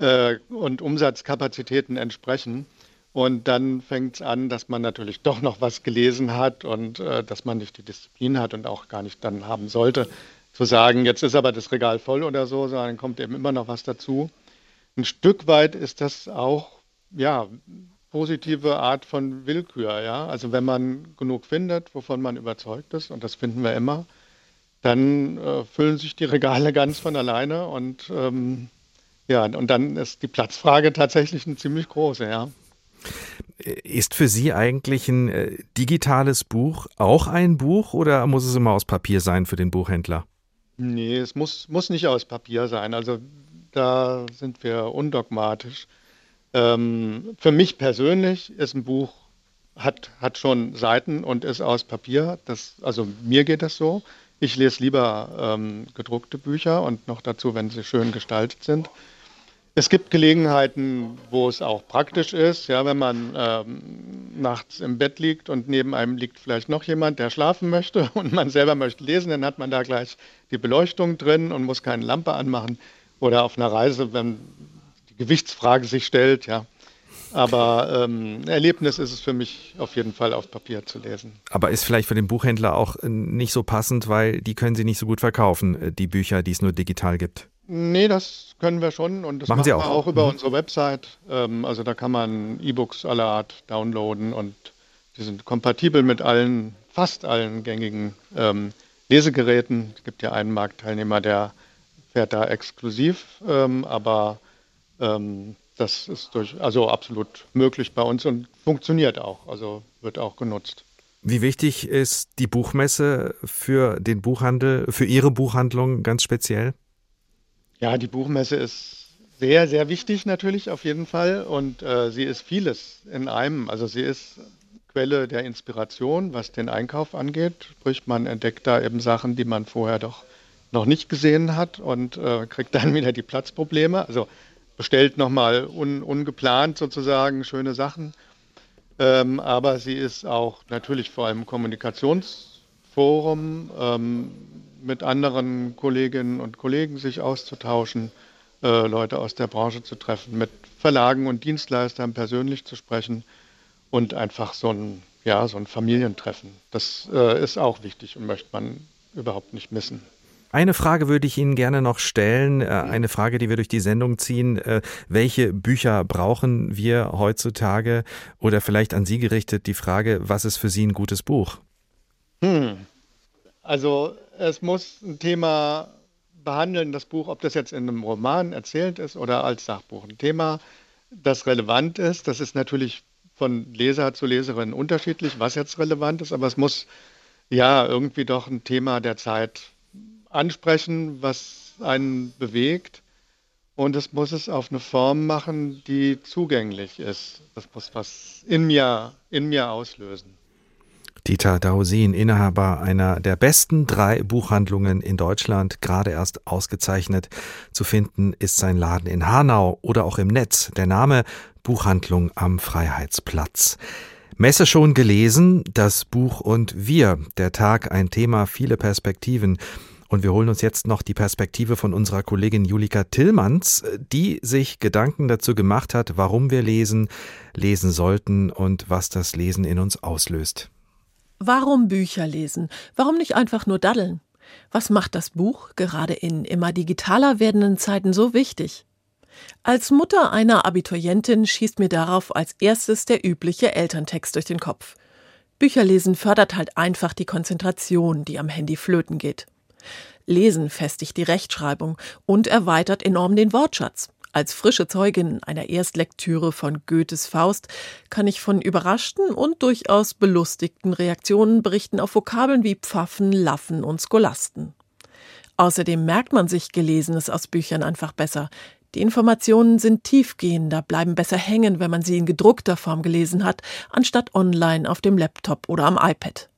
äh, und Umsatzkapazitäten entsprechen. Und dann fängt es an, dass man natürlich doch noch was gelesen hat und äh, dass man nicht die Disziplin hat und auch gar nicht dann haben sollte, zu sagen, jetzt ist aber das Regal voll oder so, sondern kommt eben immer noch was dazu. Ein Stück weit ist das auch, ja, positive Art von Willkür, ja. Also wenn man genug findet, wovon man überzeugt ist, und das finden wir immer, dann äh, füllen sich die Regale ganz von alleine und ähm, ja, und dann ist die Platzfrage tatsächlich eine ziemlich große, ja. Ist für Sie eigentlich ein äh, digitales Buch auch ein Buch oder muss es immer aus Papier sein für den Buchhändler? Nee, es muss, muss nicht aus Papier sein. Also da sind wir undogmatisch. Ähm, für mich persönlich ist ein Buch, hat, hat schon Seiten und ist aus Papier. Das, also mir geht das so. Ich lese lieber ähm, gedruckte Bücher und noch dazu, wenn sie schön gestaltet sind. Es gibt Gelegenheiten, wo es auch praktisch ist, ja, wenn man ähm, nachts im Bett liegt und neben einem liegt vielleicht noch jemand, der schlafen möchte und man selber möchte lesen, dann hat man da gleich die Beleuchtung drin und muss keine Lampe anmachen. Oder auf einer Reise, wenn die Gewichtsfrage sich stellt, ja. Aber ähm, Erlebnis ist es für mich auf jeden Fall auf Papier zu lesen. Aber ist vielleicht für den Buchhändler auch äh, nicht so passend, weil die können sie nicht so gut verkaufen, äh, die Bücher, die es nur digital gibt. Nee, das können wir schon und das machen, machen Sie auch. wir auch über mhm. unsere Website. Ähm, also da kann man E-Books aller Art downloaden und die sind kompatibel mit allen, fast allen gängigen ähm, Lesegeräten. Es gibt ja einen Marktteilnehmer, der fährt da exklusiv, ähm, aber ähm, das ist durch, also absolut möglich bei uns und funktioniert auch, also wird auch genutzt. Wie wichtig ist die Buchmesse für den Buchhandel, für Ihre Buchhandlung ganz speziell? Ja, die Buchmesse ist sehr, sehr wichtig natürlich auf jeden Fall und äh, sie ist vieles in einem. Also sie ist Quelle der Inspiration, was den Einkauf angeht. Sprich, man entdeckt da eben Sachen, die man vorher doch noch nicht gesehen hat und äh, kriegt dann wieder die Platzprobleme. Also bestellt nochmal un, ungeplant sozusagen schöne Sachen. Ähm, aber sie ist auch natürlich vor allem Kommunikationsforum, ähm, mit anderen Kolleginnen und Kollegen sich auszutauschen, äh, Leute aus der Branche zu treffen, mit Verlagen und Dienstleistern persönlich zu sprechen und einfach so ein, ja, so ein Familientreffen. Das äh, ist auch wichtig und möchte man überhaupt nicht missen. Eine Frage würde ich Ihnen gerne noch stellen, äh, eine Frage, die wir durch die Sendung ziehen. Äh, welche Bücher brauchen wir heutzutage? Oder vielleicht an Sie gerichtet die Frage, was ist für Sie ein gutes Buch? Hm. Also es muss ein Thema behandeln, das Buch, ob das jetzt in einem Roman erzählt ist oder als Sachbuch. Ein Thema, das relevant ist. Das ist natürlich von Leser zu Leserin unterschiedlich, was jetzt relevant ist, aber es muss ja irgendwie doch ein Thema der Zeit ansprechen, was einen bewegt. Und es muss es auf eine Form machen, die zugänglich ist. Das muss was in mir, in mir auslösen. Dieter Dausin, Inhaber einer der besten drei Buchhandlungen in Deutschland, gerade erst ausgezeichnet. Zu finden ist sein Laden in Hanau oder auch im Netz. Der Name Buchhandlung am Freiheitsplatz. Messe schon gelesen, das Buch und wir, der Tag ein Thema, viele Perspektiven. Und wir holen uns jetzt noch die Perspektive von unserer Kollegin Julika Tillmanns, die sich Gedanken dazu gemacht hat, warum wir lesen, lesen sollten und was das Lesen in uns auslöst. Warum Bücher lesen? Warum nicht einfach nur daddeln? Was macht das Buch gerade in immer digitaler werdenden Zeiten so wichtig? Als Mutter einer Abiturientin schießt mir darauf als erstes der übliche Elterntext durch den Kopf. Bücherlesen fördert halt einfach die Konzentration, die am Handy flöten geht. Lesen festigt die Rechtschreibung und erweitert enorm den Wortschatz. Als frische Zeugin einer Erstlektüre von Goethes Faust kann ich von überraschten und durchaus belustigten Reaktionen berichten auf Vokabeln wie Pfaffen, Laffen und Scholasten. Außerdem merkt man sich Gelesenes aus Büchern einfach besser. Die Informationen sind tiefgehender, bleiben besser hängen, wenn man sie in gedruckter Form gelesen hat, anstatt online auf dem Laptop oder am iPad.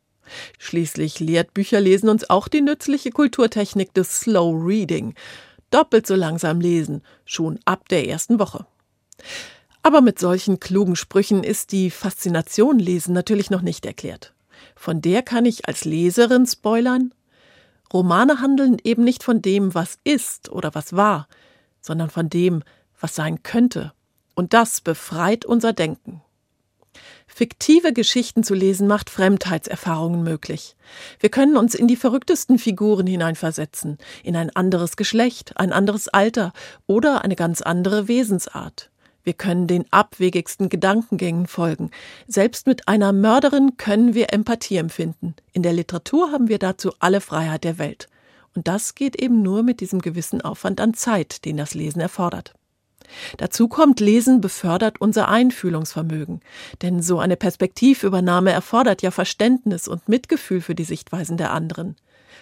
Schließlich lehrt Bücherlesen uns auch die nützliche Kulturtechnik des Slow Reading doppelt so langsam lesen, schon ab der ersten Woche. Aber mit solchen klugen Sprüchen ist die Faszination Lesen natürlich noch nicht erklärt. Von der kann ich als Leserin spoilern. Romane handeln eben nicht von dem, was ist oder was war, sondern von dem, was sein könnte. Und das befreit unser Denken. Fiktive Geschichten zu lesen macht Fremdheitserfahrungen möglich. Wir können uns in die verrücktesten Figuren hineinversetzen, in ein anderes Geschlecht, ein anderes Alter oder eine ganz andere Wesensart. Wir können den abwegigsten Gedankengängen folgen. Selbst mit einer Mörderin können wir Empathie empfinden. In der Literatur haben wir dazu alle Freiheit der Welt. Und das geht eben nur mit diesem gewissen Aufwand an Zeit, den das Lesen erfordert. Dazu kommt, Lesen befördert unser Einfühlungsvermögen. Denn so eine Perspektivübernahme erfordert ja Verständnis und Mitgefühl für die Sichtweisen der anderen.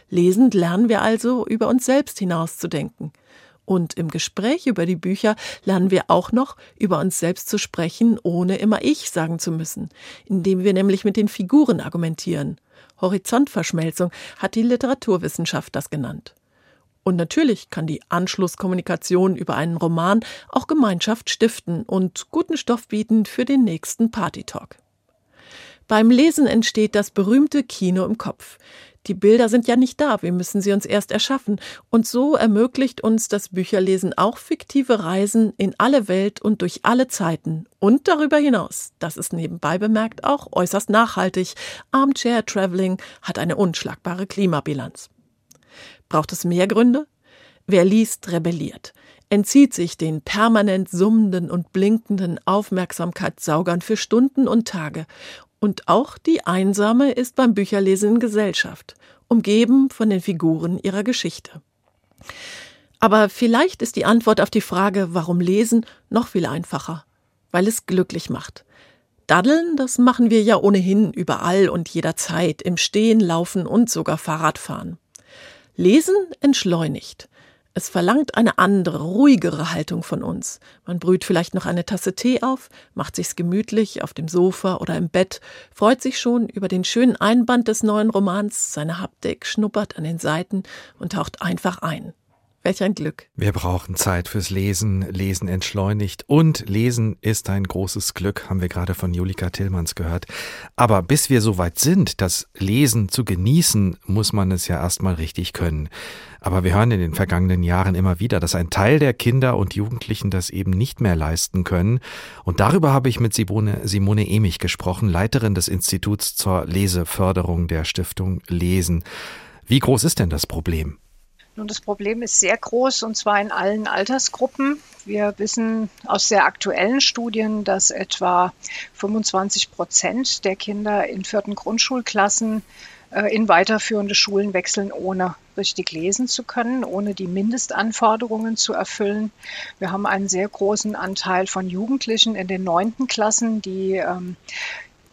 Lesend lernen wir also, über uns selbst hinauszudenken. Und im Gespräch über die Bücher lernen wir auch noch, über uns selbst zu sprechen, ohne immer ich sagen zu müssen, indem wir nämlich mit den Figuren argumentieren. Horizontverschmelzung hat die Literaturwissenschaft das genannt. Und natürlich kann die Anschlusskommunikation über einen Roman auch Gemeinschaft stiften und guten Stoff bieten für den nächsten Partytalk. Beim Lesen entsteht das berühmte Kino im Kopf. Die Bilder sind ja nicht da, wir müssen sie uns erst erschaffen. Und so ermöglicht uns das Bücherlesen auch fiktive Reisen in alle Welt und durch alle Zeiten. Und darüber hinaus, das ist nebenbei bemerkt auch äußerst nachhaltig. Armchair Traveling hat eine unschlagbare Klimabilanz. Braucht es mehr Gründe? Wer liest, rebelliert, entzieht sich den permanent summenden und blinkenden Aufmerksamkeitssaugern für Stunden und Tage. Und auch die Einsame ist beim Bücherlesen in Gesellschaft, umgeben von den Figuren ihrer Geschichte. Aber vielleicht ist die Antwort auf die Frage, warum lesen, noch viel einfacher. Weil es glücklich macht. Daddeln, das machen wir ja ohnehin überall und jederzeit, im Stehen, Laufen und sogar Fahrradfahren. Lesen entschleunigt. Es verlangt eine andere, ruhigere Haltung von uns. Man brüht vielleicht noch eine Tasse Tee auf, macht sich's gemütlich auf dem Sofa oder im Bett, freut sich schon über den schönen Einband des neuen Romans, seine Haptik schnuppert an den Seiten und taucht einfach ein. Welch ein Glück. Wir brauchen Zeit fürs Lesen. Lesen entschleunigt. Und Lesen ist ein großes Glück, haben wir gerade von Julika Tillmanns gehört. Aber bis wir so weit sind, das Lesen zu genießen, muss man es ja erstmal richtig können. Aber wir hören in den vergangenen Jahren immer wieder, dass ein Teil der Kinder und Jugendlichen das eben nicht mehr leisten können. Und darüber habe ich mit Simone, Simone Emich gesprochen, Leiterin des Instituts zur Leseförderung der Stiftung Lesen. Wie groß ist denn das Problem? Nun, das Problem ist sehr groß und zwar in allen Altersgruppen. Wir wissen aus sehr aktuellen Studien, dass etwa 25 Prozent der Kinder in vierten Grundschulklassen äh, in weiterführende Schulen wechseln, ohne richtig lesen zu können, ohne die Mindestanforderungen zu erfüllen. Wir haben einen sehr großen Anteil von Jugendlichen in den neunten Klassen, die ähm,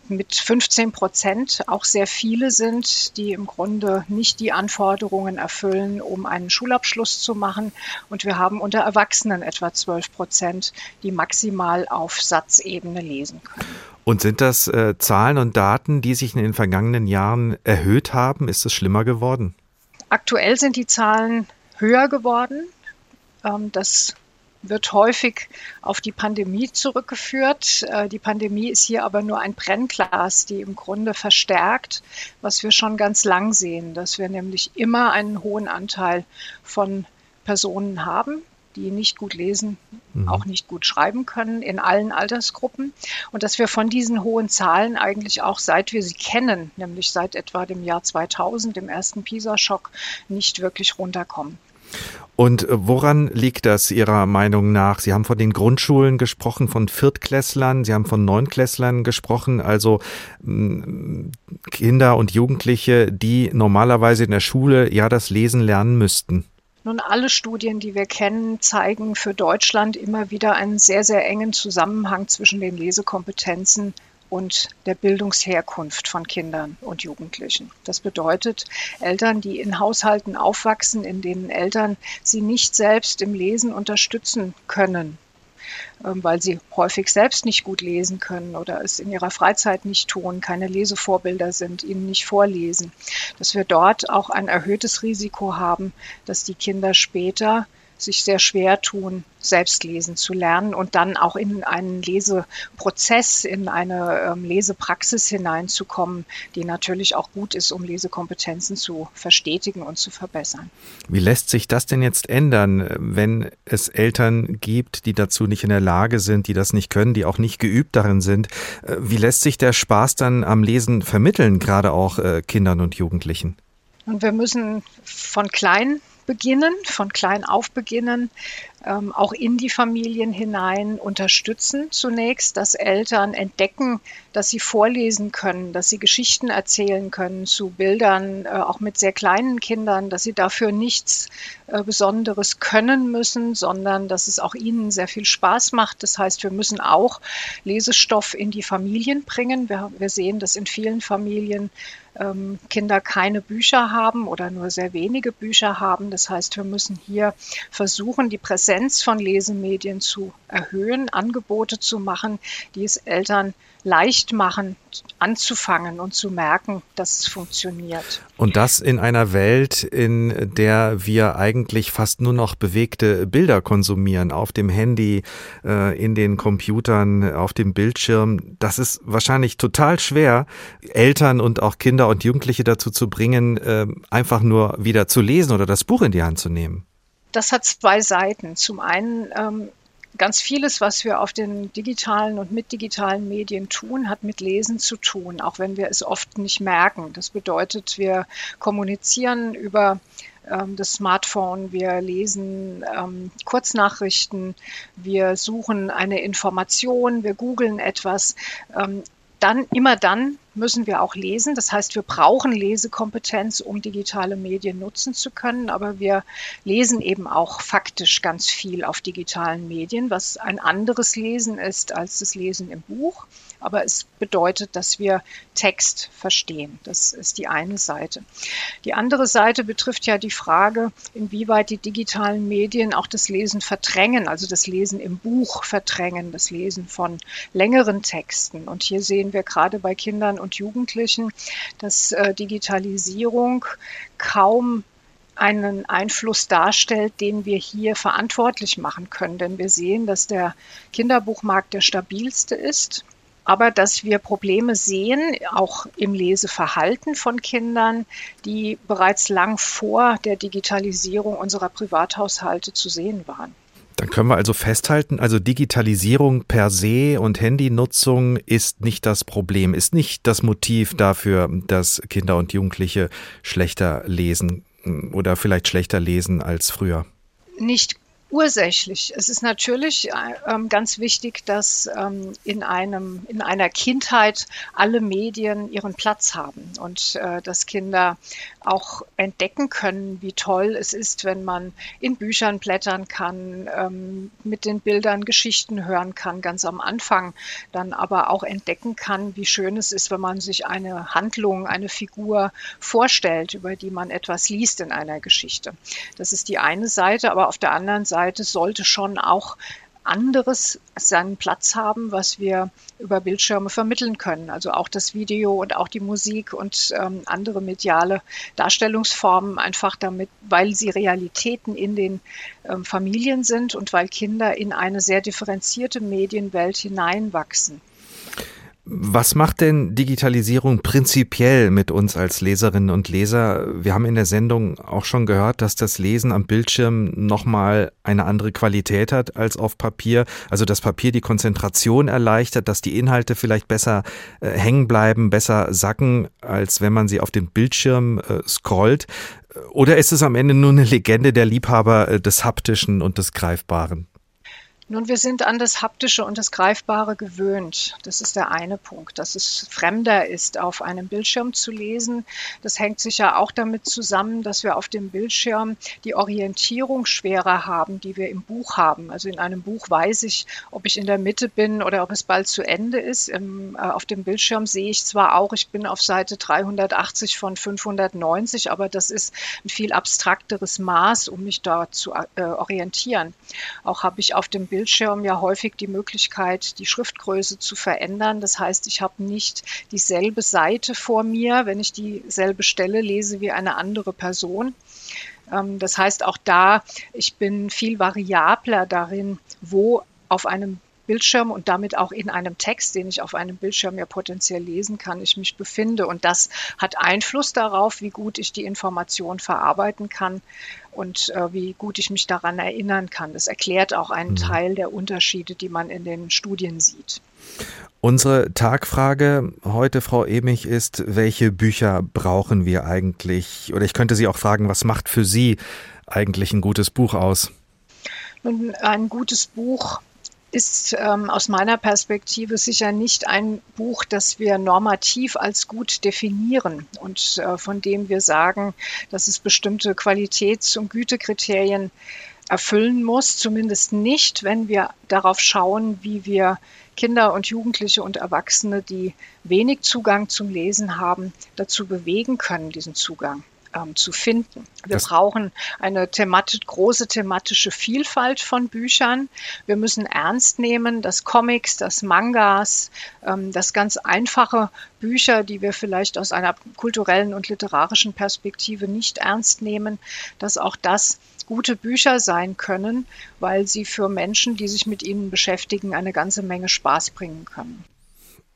mit 15 Prozent auch sehr viele sind, die im Grunde nicht die Anforderungen erfüllen, um einen Schulabschluss zu machen. Und wir haben unter Erwachsenen etwa 12 Prozent, die maximal auf Satzebene lesen können. Und sind das äh, Zahlen und Daten, die sich in den vergangenen Jahren erhöht haben? Ist es schlimmer geworden? Aktuell sind die Zahlen höher geworden. Ähm, das wird häufig auf die Pandemie zurückgeführt. Äh, die Pandemie ist hier aber nur ein Brennglas, die im Grunde verstärkt, was wir schon ganz lang sehen, dass wir nämlich immer einen hohen Anteil von Personen haben, die nicht gut lesen, mhm. auch nicht gut schreiben können, in allen Altersgruppen. Und dass wir von diesen hohen Zahlen eigentlich auch, seit wir sie kennen, nämlich seit etwa dem Jahr 2000, dem ersten PISA-Schock, nicht wirklich runterkommen. Und äh, woran liegt das Ihrer Meinung nach? Sie haben von den Grundschulen gesprochen, von Viertklässlern, Sie haben von Neunklässlern gesprochen, also mm, Kinder und Jugendliche, die normalerweise in der Schule ja das Lesen lernen müssten. Nun, alle Studien, die wir kennen, zeigen für Deutschland immer wieder einen sehr, sehr engen Zusammenhang zwischen den Lesekompetenzen und der Bildungsherkunft von Kindern und Jugendlichen. Das bedeutet, Eltern, die in Haushalten aufwachsen, in denen Eltern sie nicht selbst im Lesen unterstützen können, ähm, weil sie häufig selbst nicht gut lesen können oder es in ihrer Freizeit nicht tun, keine Lesevorbilder sind, ihnen nicht vorlesen, dass wir dort auch ein erhöhtes Risiko haben, dass die Kinder später sich sehr schwer tun, selbst lesen zu lernen und dann auch in einen Leseprozess, in eine ähm, Lesepraxis hineinzukommen, die natürlich auch gut ist, um Lesekompetenzen zu verstetigen und zu verbessern. Wie lässt sich das denn jetzt ändern, wenn es Eltern gibt, die dazu nicht in der Lage sind, die das nicht können, die auch nicht geübt darin sind? Äh, wie lässt sich der Spaß dann am Lesen vermitteln, gerade auch äh, Kindern und Jugendlichen? Und wir müssen von klein beginnen, von klein auf beginnen. Ähm, auch in die Familien hinein unterstützen zunächst, dass Eltern entdecken, dass sie vorlesen können, dass sie Geschichten erzählen können zu Bildern, äh, auch mit sehr kleinen Kindern, dass sie dafür nichts äh, Besonderes können müssen, sondern dass es auch ihnen sehr viel Spaß macht. Das heißt, wir müssen auch Lesestoff in die Familien bringen. Wir, wir sehen, dass in vielen Familien ähm, Kinder keine Bücher haben oder nur sehr wenige Bücher haben. Das heißt, wir müssen hier versuchen, die Präsenz von Lesemedien zu erhöhen, Angebote zu machen, die es Eltern leicht machen, anzufangen und zu merken, dass es funktioniert. Und das in einer Welt, in der wir eigentlich fast nur noch bewegte Bilder konsumieren, auf dem Handy, äh, in den Computern, auf dem Bildschirm. Das ist wahrscheinlich total schwer, Eltern und auch Kinder und Jugendliche dazu zu bringen, äh, einfach nur wieder zu lesen oder das Buch in die Hand zu nehmen. Das hat zwei Seiten. Zum einen ähm, ganz vieles, was wir auf den digitalen und mit digitalen Medien tun, hat mit Lesen zu tun, auch wenn wir es oft nicht merken. Das bedeutet, wir kommunizieren über ähm, das Smartphone, wir lesen ähm, Kurznachrichten, wir suchen eine Information, wir googeln etwas. Ähm, dann immer dann müssen wir auch lesen. Das heißt, wir brauchen Lesekompetenz, um digitale Medien nutzen zu können. Aber wir lesen eben auch faktisch ganz viel auf digitalen Medien, was ein anderes Lesen ist als das Lesen im Buch aber es bedeutet, dass wir Text verstehen. Das ist die eine Seite. Die andere Seite betrifft ja die Frage, inwieweit die digitalen Medien auch das Lesen verdrängen, also das Lesen im Buch verdrängen, das Lesen von längeren Texten. Und hier sehen wir gerade bei Kindern und Jugendlichen, dass äh, Digitalisierung kaum einen Einfluss darstellt, den wir hier verantwortlich machen können. Denn wir sehen, dass der Kinderbuchmarkt der stabilste ist aber dass wir Probleme sehen, auch im Leseverhalten von Kindern, die bereits lang vor der Digitalisierung unserer Privathaushalte zu sehen waren. Dann können wir also festhalten, also Digitalisierung per se und Handynutzung ist nicht das Problem, ist nicht das Motiv dafür, dass Kinder und Jugendliche schlechter lesen oder vielleicht schlechter lesen als früher. Nicht ursächlich. Es ist natürlich äh, ähm, ganz wichtig, dass ähm, in, einem, in einer Kindheit alle Medien ihren Platz haben und äh, dass Kinder auch entdecken können, wie toll es ist, wenn man in Büchern blättern kann, ähm, mit den Bildern Geschichten hören kann, ganz am Anfang, dann aber auch entdecken kann, wie schön es ist, wenn man sich eine Handlung, eine Figur vorstellt, über die man etwas liest in einer Geschichte. Das ist die eine Seite, aber auf der anderen Seite Seite sollte schon auch anderes seinen Platz haben, was wir über Bildschirme vermitteln können. Also auch das Video und auch die Musik und ähm, andere mediale Darstellungsformen, einfach damit, weil sie Realitäten in den ähm, Familien sind und weil Kinder in eine sehr differenzierte Medienwelt hineinwachsen. Was macht denn Digitalisierung prinzipiell mit uns als Leserinnen und Leser? Wir haben in der Sendung auch schon gehört, dass das Lesen am Bildschirm nochmal eine andere Qualität hat als auf Papier. Also das Papier die Konzentration erleichtert, dass die Inhalte vielleicht besser äh, hängen bleiben, besser sacken, als wenn man sie auf den Bildschirm äh, scrollt. Oder ist es am Ende nur eine Legende der Liebhaber äh, des Haptischen und des Greifbaren? Nun, wir sind an das Haptische und das Greifbare gewöhnt. Das ist der eine Punkt, dass es fremder ist, auf einem Bildschirm zu lesen. Das hängt sicher auch damit zusammen, dass wir auf dem Bildschirm die Orientierung schwerer haben, die wir im Buch haben. Also in einem Buch weiß ich, ob ich in der Mitte bin oder ob es bald zu Ende ist. Im, äh, auf dem Bildschirm sehe ich zwar auch, ich bin auf Seite 380 von 590, aber das ist ein viel abstrakteres Maß, um mich da zu äh, orientieren. Auch habe ich auf dem Bildschirm Bildschirm ja häufig die Möglichkeit, die Schriftgröße zu verändern. Das heißt, ich habe nicht dieselbe Seite vor mir, wenn ich dieselbe Stelle lese wie eine andere Person. Ähm, das heißt, auch da, ich bin viel variabler darin, wo auf einem Bildschirm und damit auch in einem Text, den ich auf einem Bildschirm ja potenziell lesen kann, ich mich befinde. Und das hat Einfluss darauf, wie gut ich die Information verarbeiten kann und äh, wie gut ich mich daran erinnern kann. Das erklärt auch einen mhm. Teil der Unterschiede, die man in den Studien sieht. Unsere Tagfrage heute, Frau Emich, ist, welche Bücher brauchen wir eigentlich? Oder ich könnte Sie auch fragen, was macht für Sie eigentlich ein gutes Buch aus? Nun, ein gutes Buch ist ähm, aus meiner Perspektive sicher nicht ein Buch, das wir normativ als gut definieren und äh, von dem wir sagen, dass es bestimmte Qualitäts- und Gütekriterien erfüllen muss, zumindest nicht, wenn wir darauf schauen, wie wir Kinder und Jugendliche und Erwachsene, die wenig Zugang zum Lesen haben, dazu bewegen können, diesen Zugang ähm, zu finden. Wir das brauchen eine thematisch, große thematische Vielfalt von Büchern. Wir müssen ernst nehmen, dass Comics, dass Mangas, ähm, dass ganz einfache Bücher, die wir vielleicht aus einer kulturellen und literarischen Perspektive nicht ernst nehmen, dass auch das gute Bücher sein können, weil sie für Menschen, die sich mit ihnen beschäftigen, eine ganze Menge Spaß bringen können.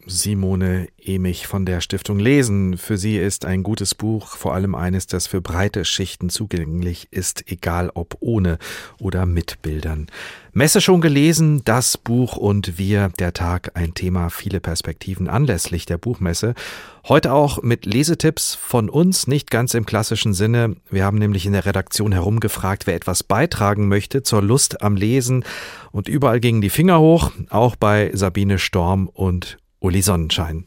Simone Emich von der Stiftung Lesen. Für sie ist ein gutes Buch vor allem eines, das für breite Schichten zugänglich ist, egal ob ohne oder mit Bildern. Messe schon gelesen, das Buch und wir, der Tag, ein Thema, viele Perspektiven anlässlich der Buchmesse. Heute auch mit Lesetipps von uns, nicht ganz im klassischen Sinne. Wir haben nämlich in der Redaktion herumgefragt, wer etwas beitragen möchte zur Lust am Lesen. Und überall gingen die Finger hoch, auch bei Sabine Storm und Uli Sonnenschein.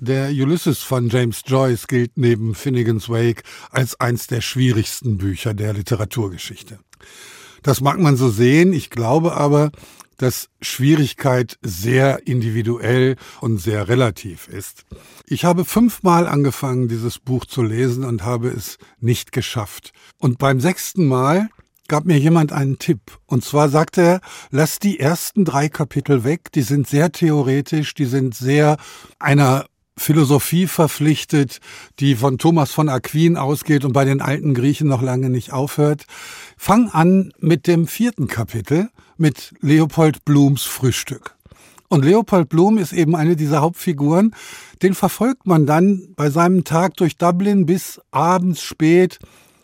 Der Ulysses von James Joyce gilt neben Finnegans Wake als eins der schwierigsten Bücher der Literaturgeschichte. Das mag man so sehen, ich glaube aber, dass Schwierigkeit sehr individuell und sehr relativ ist. Ich habe fünfmal angefangen, dieses Buch zu lesen und habe es nicht geschafft. Und beim sechsten Mal gab mir jemand einen Tipp. Und zwar sagte er, lass die ersten drei Kapitel weg, die sind sehr theoretisch, die sind sehr einer Philosophie verpflichtet, die von Thomas von Aquin ausgeht und bei den alten Griechen noch lange nicht aufhört. Fang an mit dem vierten Kapitel, mit Leopold Blums Frühstück. Und Leopold Blum ist eben eine dieser Hauptfiguren. Den verfolgt man dann bei seinem Tag durch Dublin bis abends spät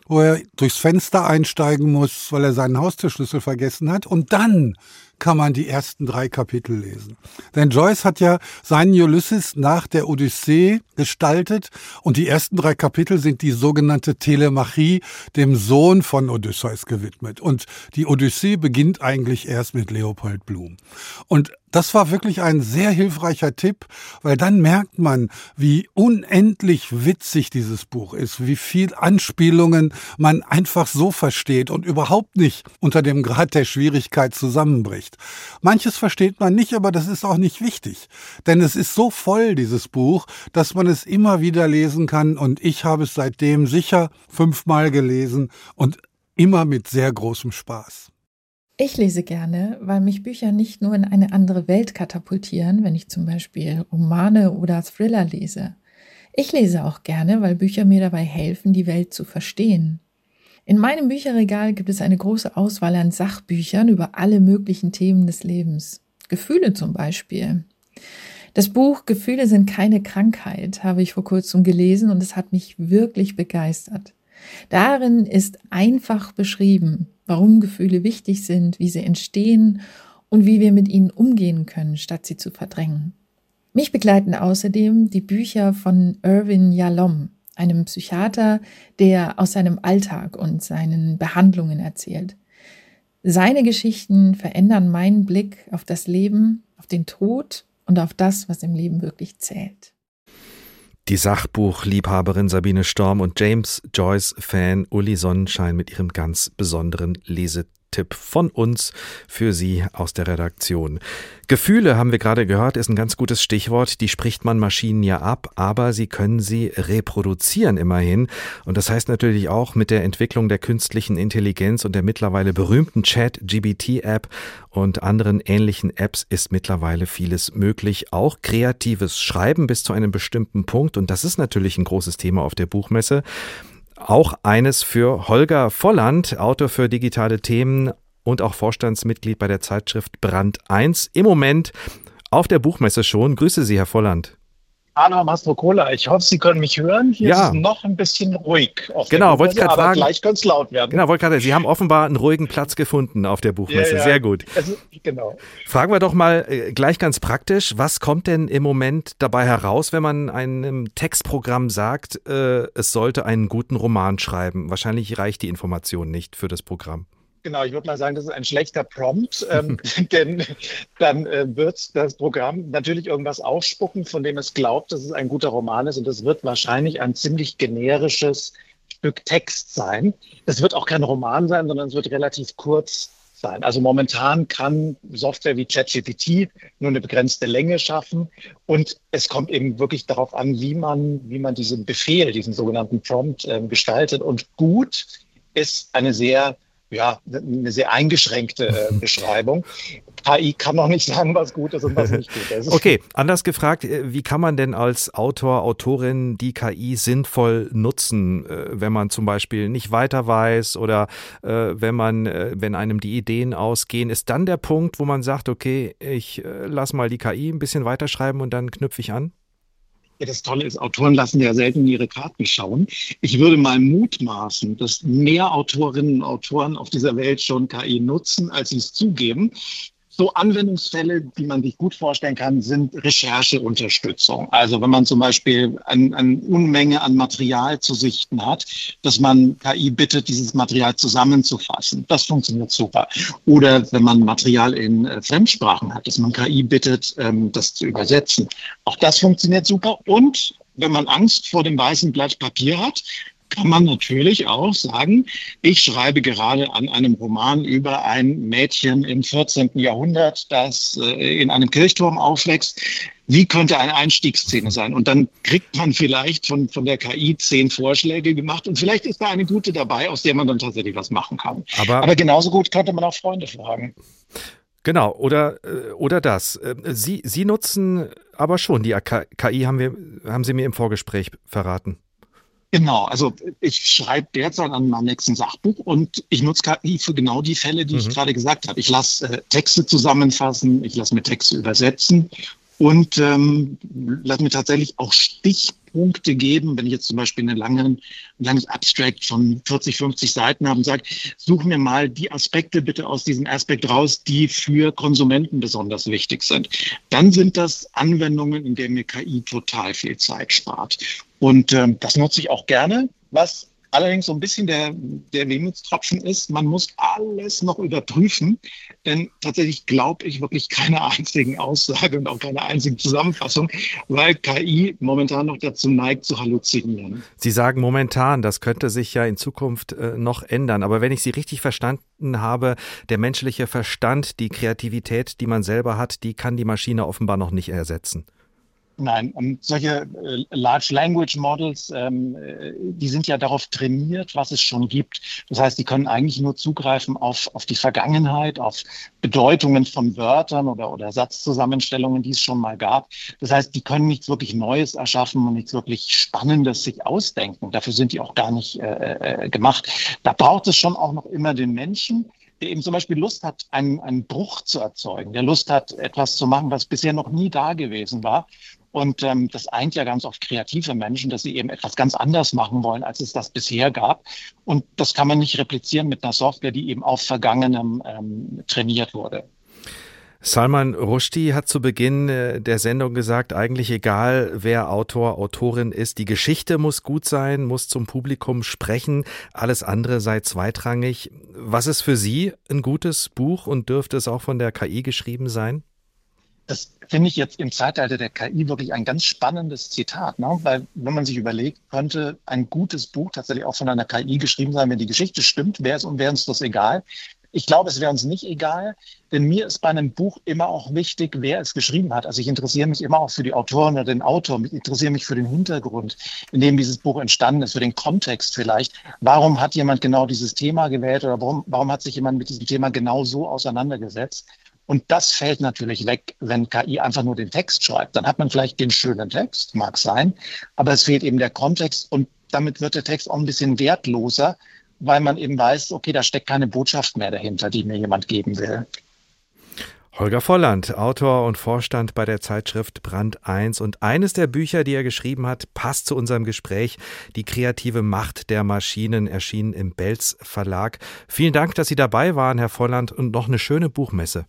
wo er durchs Fenster einsteigen muss, weil er seinen Haustürschlüssel vergessen hat. Und dann kann man die ersten drei Kapitel lesen. Denn Joyce hat ja seinen Ulysses nach der Odyssee gestaltet und die ersten drei Kapitel sind die sogenannte Telemachie, dem Sohn von Odysseus gewidmet. Und die Odyssee beginnt eigentlich erst mit Leopold Blum. Und das war wirklich ein sehr hilfreicher Tipp, weil dann merkt man, wie unendlich witzig dieses Buch ist, wie viel Anspielungen man einfach so versteht und überhaupt nicht unter dem Grad der Schwierigkeit zusammenbricht. Manches versteht man nicht, aber das ist auch nicht wichtig, denn es ist so voll, dieses Buch, dass man es immer wieder lesen kann und ich habe es seitdem sicher fünfmal gelesen und immer mit sehr großem Spaß. Ich lese gerne, weil mich Bücher nicht nur in eine andere Welt katapultieren, wenn ich zum Beispiel Romane oder Thriller lese. Ich lese auch gerne, weil Bücher mir dabei helfen, die Welt zu verstehen. In meinem Bücherregal gibt es eine große Auswahl an Sachbüchern über alle möglichen Themen des Lebens. Gefühle zum Beispiel. Das Buch Gefühle sind keine Krankheit habe ich vor kurzem gelesen und es hat mich wirklich begeistert. Darin ist einfach beschrieben, warum Gefühle wichtig sind, wie sie entstehen und wie wir mit ihnen umgehen können, statt sie zu verdrängen. Mich begleiten außerdem die Bücher von Irvin Yalom, einem Psychiater, der aus seinem Alltag und seinen Behandlungen erzählt. Seine Geschichten verändern meinen Blick auf das Leben, auf den Tod und auf das, was im Leben wirklich zählt. Die Sachbuchliebhaberin Sabine Storm und James Joyce-Fan Uli Sonnenschein mit ihrem ganz besonderen Tipp von uns für Sie aus der Redaktion. Gefühle, haben wir gerade gehört, ist ein ganz gutes Stichwort. Die spricht man Maschinen ja ab, aber sie können sie reproduzieren immerhin. Und das heißt natürlich auch mit der Entwicklung der künstlichen Intelligenz und der mittlerweile berühmten Chat-GBT-App und anderen ähnlichen Apps ist mittlerweile vieles möglich. Auch kreatives Schreiben bis zu einem bestimmten Punkt. Und das ist natürlich ein großes Thema auf der Buchmesse. Auch eines für Holger Volland, Autor für digitale Themen und auch Vorstandsmitglied bei der Zeitschrift Brand 1. Im Moment auf der Buchmesse schon. Grüße Sie, Herr Volland. Hallo, Mastro Cola. Ich hoffe, Sie können mich hören. Hier ja. ist es noch ein bisschen ruhig. genau, wollte ich gerade fragen. Gleich könnte es laut werden. Genau, wollte gerade. Sie haben offenbar einen ruhigen Platz gefunden auf der Buchmesse. Ja, ja. Sehr gut. Also, genau. Fragen wir doch mal äh, gleich ganz praktisch. Was kommt denn im Moment dabei heraus, wenn man einem Textprogramm sagt, äh, es sollte einen guten Roman schreiben? Wahrscheinlich reicht die Information nicht für das Programm. Genau, ich würde mal sagen, das ist ein schlechter Prompt, ähm, denn dann äh, wird das Programm natürlich irgendwas ausspucken, von dem es glaubt, dass es ein guter Roman ist und es wird wahrscheinlich ein ziemlich generisches Stück Text sein. Das wird auch kein Roman sein, sondern es wird relativ kurz sein. Also momentan kann Software wie ChatGPT nur eine begrenzte Länge schaffen und es kommt eben wirklich darauf an, wie man, wie man diesen Befehl, diesen sogenannten Prompt äh, gestaltet und gut ist eine sehr ja, eine sehr eingeschränkte äh, Beschreibung. KI kann noch nicht sagen, was gut ist und was nicht gut ist. Okay, anders gefragt, äh, wie kann man denn als Autor, Autorin die KI sinnvoll nutzen, äh, wenn man zum Beispiel nicht weiter weiß oder wenn man, wenn einem die Ideen ausgehen, ist dann der Punkt, wo man sagt, okay, ich lass mal die KI ein bisschen weiterschreiben und dann knüpfe ich an? Ja, das Tolle ist, Autoren lassen ja selten ihre Karten schauen. Ich würde mal mutmaßen, dass mehr Autorinnen und Autoren auf dieser Welt schon KI nutzen, als sie es zugeben. So Anwendungsfälle, die man sich gut vorstellen kann, sind Rechercheunterstützung. Also wenn man zum Beispiel eine ein Unmenge an Material zu sichten hat, dass man KI bittet, dieses Material zusammenzufassen. Das funktioniert super. Oder wenn man Material in äh, Fremdsprachen hat, dass man KI bittet, ähm, das zu übersetzen. Auch das funktioniert super. Und wenn man Angst vor dem weißen Blatt Papier hat, kann man natürlich auch sagen, ich schreibe gerade an einem Roman über ein Mädchen im 14. Jahrhundert, das äh, in einem Kirchturm aufwächst. Wie könnte eine Einstiegsszene sein? Und dann kriegt man vielleicht von, von der KI zehn Vorschläge gemacht und vielleicht ist da eine gute dabei, aus der man dann tatsächlich was machen kann. Aber, Aber genauso gut könnte man auch Freunde fragen. Genau, oder, äh, oder das. Äh, Sie, Sie nutzen aber schon die KI, haben, wir, haben Sie mir im Vorgespräch verraten. Genau, also ich schreibe derzeit an meinem nächsten Sachbuch und ich nutze KI für genau die Fälle, die mhm. ich gerade gesagt habe. Ich lasse äh, Texte zusammenfassen, ich lasse mir Texte übersetzen und ähm, lasse mir tatsächlich auch Stichpunkte geben, wenn ich jetzt zum Beispiel einen langen, ein langes Abstract von 40, 50 Seiten habe und sage, such mir mal die Aspekte bitte aus diesem Aspekt raus, die für Konsumenten besonders wichtig sind. Dann sind das Anwendungen, in denen mir KI total viel Zeit spart. Und ähm, das nutze ich auch gerne. Was allerdings so ein bisschen der, der Wehmutstropfen ist, man muss alles noch überprüfen, denn tatsächlich glaube ich wirklich keine einzigen Aussage und auch keine einzige Zusammenfassung, weil KI momentan noch dazu neigt zu halluzinieren. Sie sagen momentan, das könnte sich ja in Zukunft äh, noch ändern. Aber wenn ich Sie richtig verstanden habe, der menschliche Verstand, die Kreativität, die man selber hat, die kann die Maschine offenbar noch nicht ersetzen. Nein, um, solche äh, Large Language Models, ähm, äh, die sind ja darauf trainiert, was es schon gibt. Das heißt, die können eigentlich nur zugreifen auf, auf die Vergangenheit, auf Bedeutungen von Wörtern oder, oder Satzzusammenstellungen, die es schon mal gab. Das heißt, die können nichts wirklich Neues erschaffen und nichts wirklich Spannendes sich ausdenken. Dafür sind die auch gar nicht äh, äh, gemacht. Da braucht es schon auch noch immer den Menschen, der eben zum Beispiel Lust hat, einen, einen Bruch zu erzeugen, der Lust hat, etwas zu machen, was bisher noch nie da gewesen war. Und ähm, das eint ja ganz oft kreative Menschen, dass sie eben etwas ganz anders machen wollen, als es das bisher gab. Und das kann man nicht replizieren mit einer Software, die eben auf Vergangenem ähm, trainiert wurde. Salman Rushdie hat zu Beginn äh, der Sendung gesagt, eigentlich egal, wer Autor, Autorin ist, die Geschichte muss gut sein, muss zum Publikum sprechen, alles andere sei zweitrangig. Was ist für Sie ein gutes Buch und dürfte es auch von der KI geschrieben sein? Das finde ich jetzt im Zeitalter der KI wirklich ein ganz spannendes Zitat, ne? weil wenn man sich überlegt, könnte ein gutes Buch tatsächlich auch von einer KI geschrieben sein, wenn die Geschichte stimmt, wäre es und wäre uns das egal. Ich glaube, es wäre uns nicht egal, denn mir ist bei einem Buch immer auch wichtig, wer es geschrieben hat. Also ich interessiere mich immer auch für die Autorin oder den Autor, ich interessiere mich für den Hintergrund, in dem dieses Buch entstanden ist, für den Kontext vielleicht. Warum hat jemand genau dieses Thema gewählt oder warum, warum hat sich jemand mit diesem Thema genau so auseinandergesetzt? Und das fällt natürlich weg, wenn KI einfach nur den Text schreibt. Dann hat man vielleicht den schönen Text, mag sein, aber es fehlt eben der Kontext und damit wird der Text auch ein bisschen wertloser, weil man eben weiß, okay, da steckt keine Botschaft mehr dahinter, die mir jemand geben will. Holger Volland, Autor und Vorstand bei der Zeitschrift Brand 1 und eines der Bücher, die er geschrieben hat, passt zu unserem Gespräch. Die kreative Macht der Maschinen erschienen im Belz Verlag. Vielen Dank, dass Sie dabei waren, Herr Volland, und noch eine schöne Buchmesse.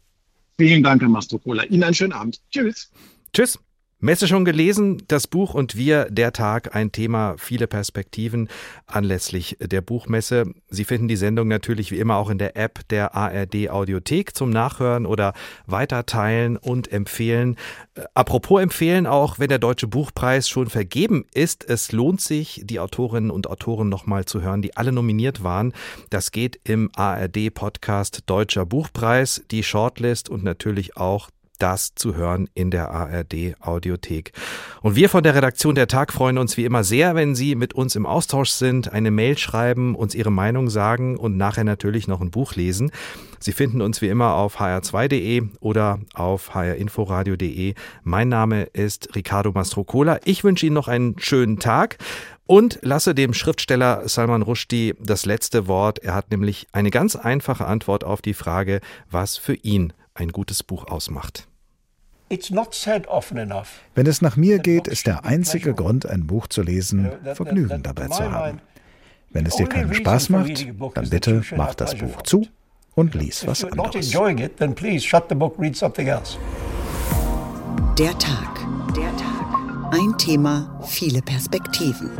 Vielen Dank, Herr Mastropola. Ihnen einen schönen Abend. Tschüss. Tschüss. Messe schon gelesen, das Buch und wir, der Tag, ein Thema, viele Perspektiven anlässlich der Buchmesse. Sie finden die Sendung natürlich wie immer auch in der App der ARD Audiothek zum Nachhören oder weiterteilen und empfehlen. Äh, apropos empfehlen auch, wenn der Deutsche Buchpreis schon vergeben ist, es lohnt sich, die Autorinnen und Autoren nochmal zu hören, die alle nominiert waren. Das geht im ARD Podcast Deutscher Buchpreis, die Shortlist und natürlich auch das zu hören in der ARD Audiothek. Und wir von der Redaktion der Tag freuen uns wie immer sehr, wenn Sie mit uns im Austausch sind, eine Mail schreiben, uns Ihre Meinung sagen und nachher natürlich noch ein Buch lesen. Sie finden uns wie immer auf hr2.de oder auf hrinforadio.de. Mein Name ist Ricardo Mastrocola. Ich wünsche Ihnen noch einen schönen Tag und lasse dem Schriftsteller Salman Rushdie das letzte Wort. Er hat nämlich eine ganz einfache Antwort auf die Frage, was für ihn ein gutes Buch ausmacht. Wenn es nach mir geht, ist der einzige Grund, ein Buch zu lesen, Vergnügen dabei zu haben. Wenn es dir keinen Spaß macht, dann bitte mach das Buch zu und lies was anderes. Der Tag. Der Tag. Ein Thema, viele Perspektiven.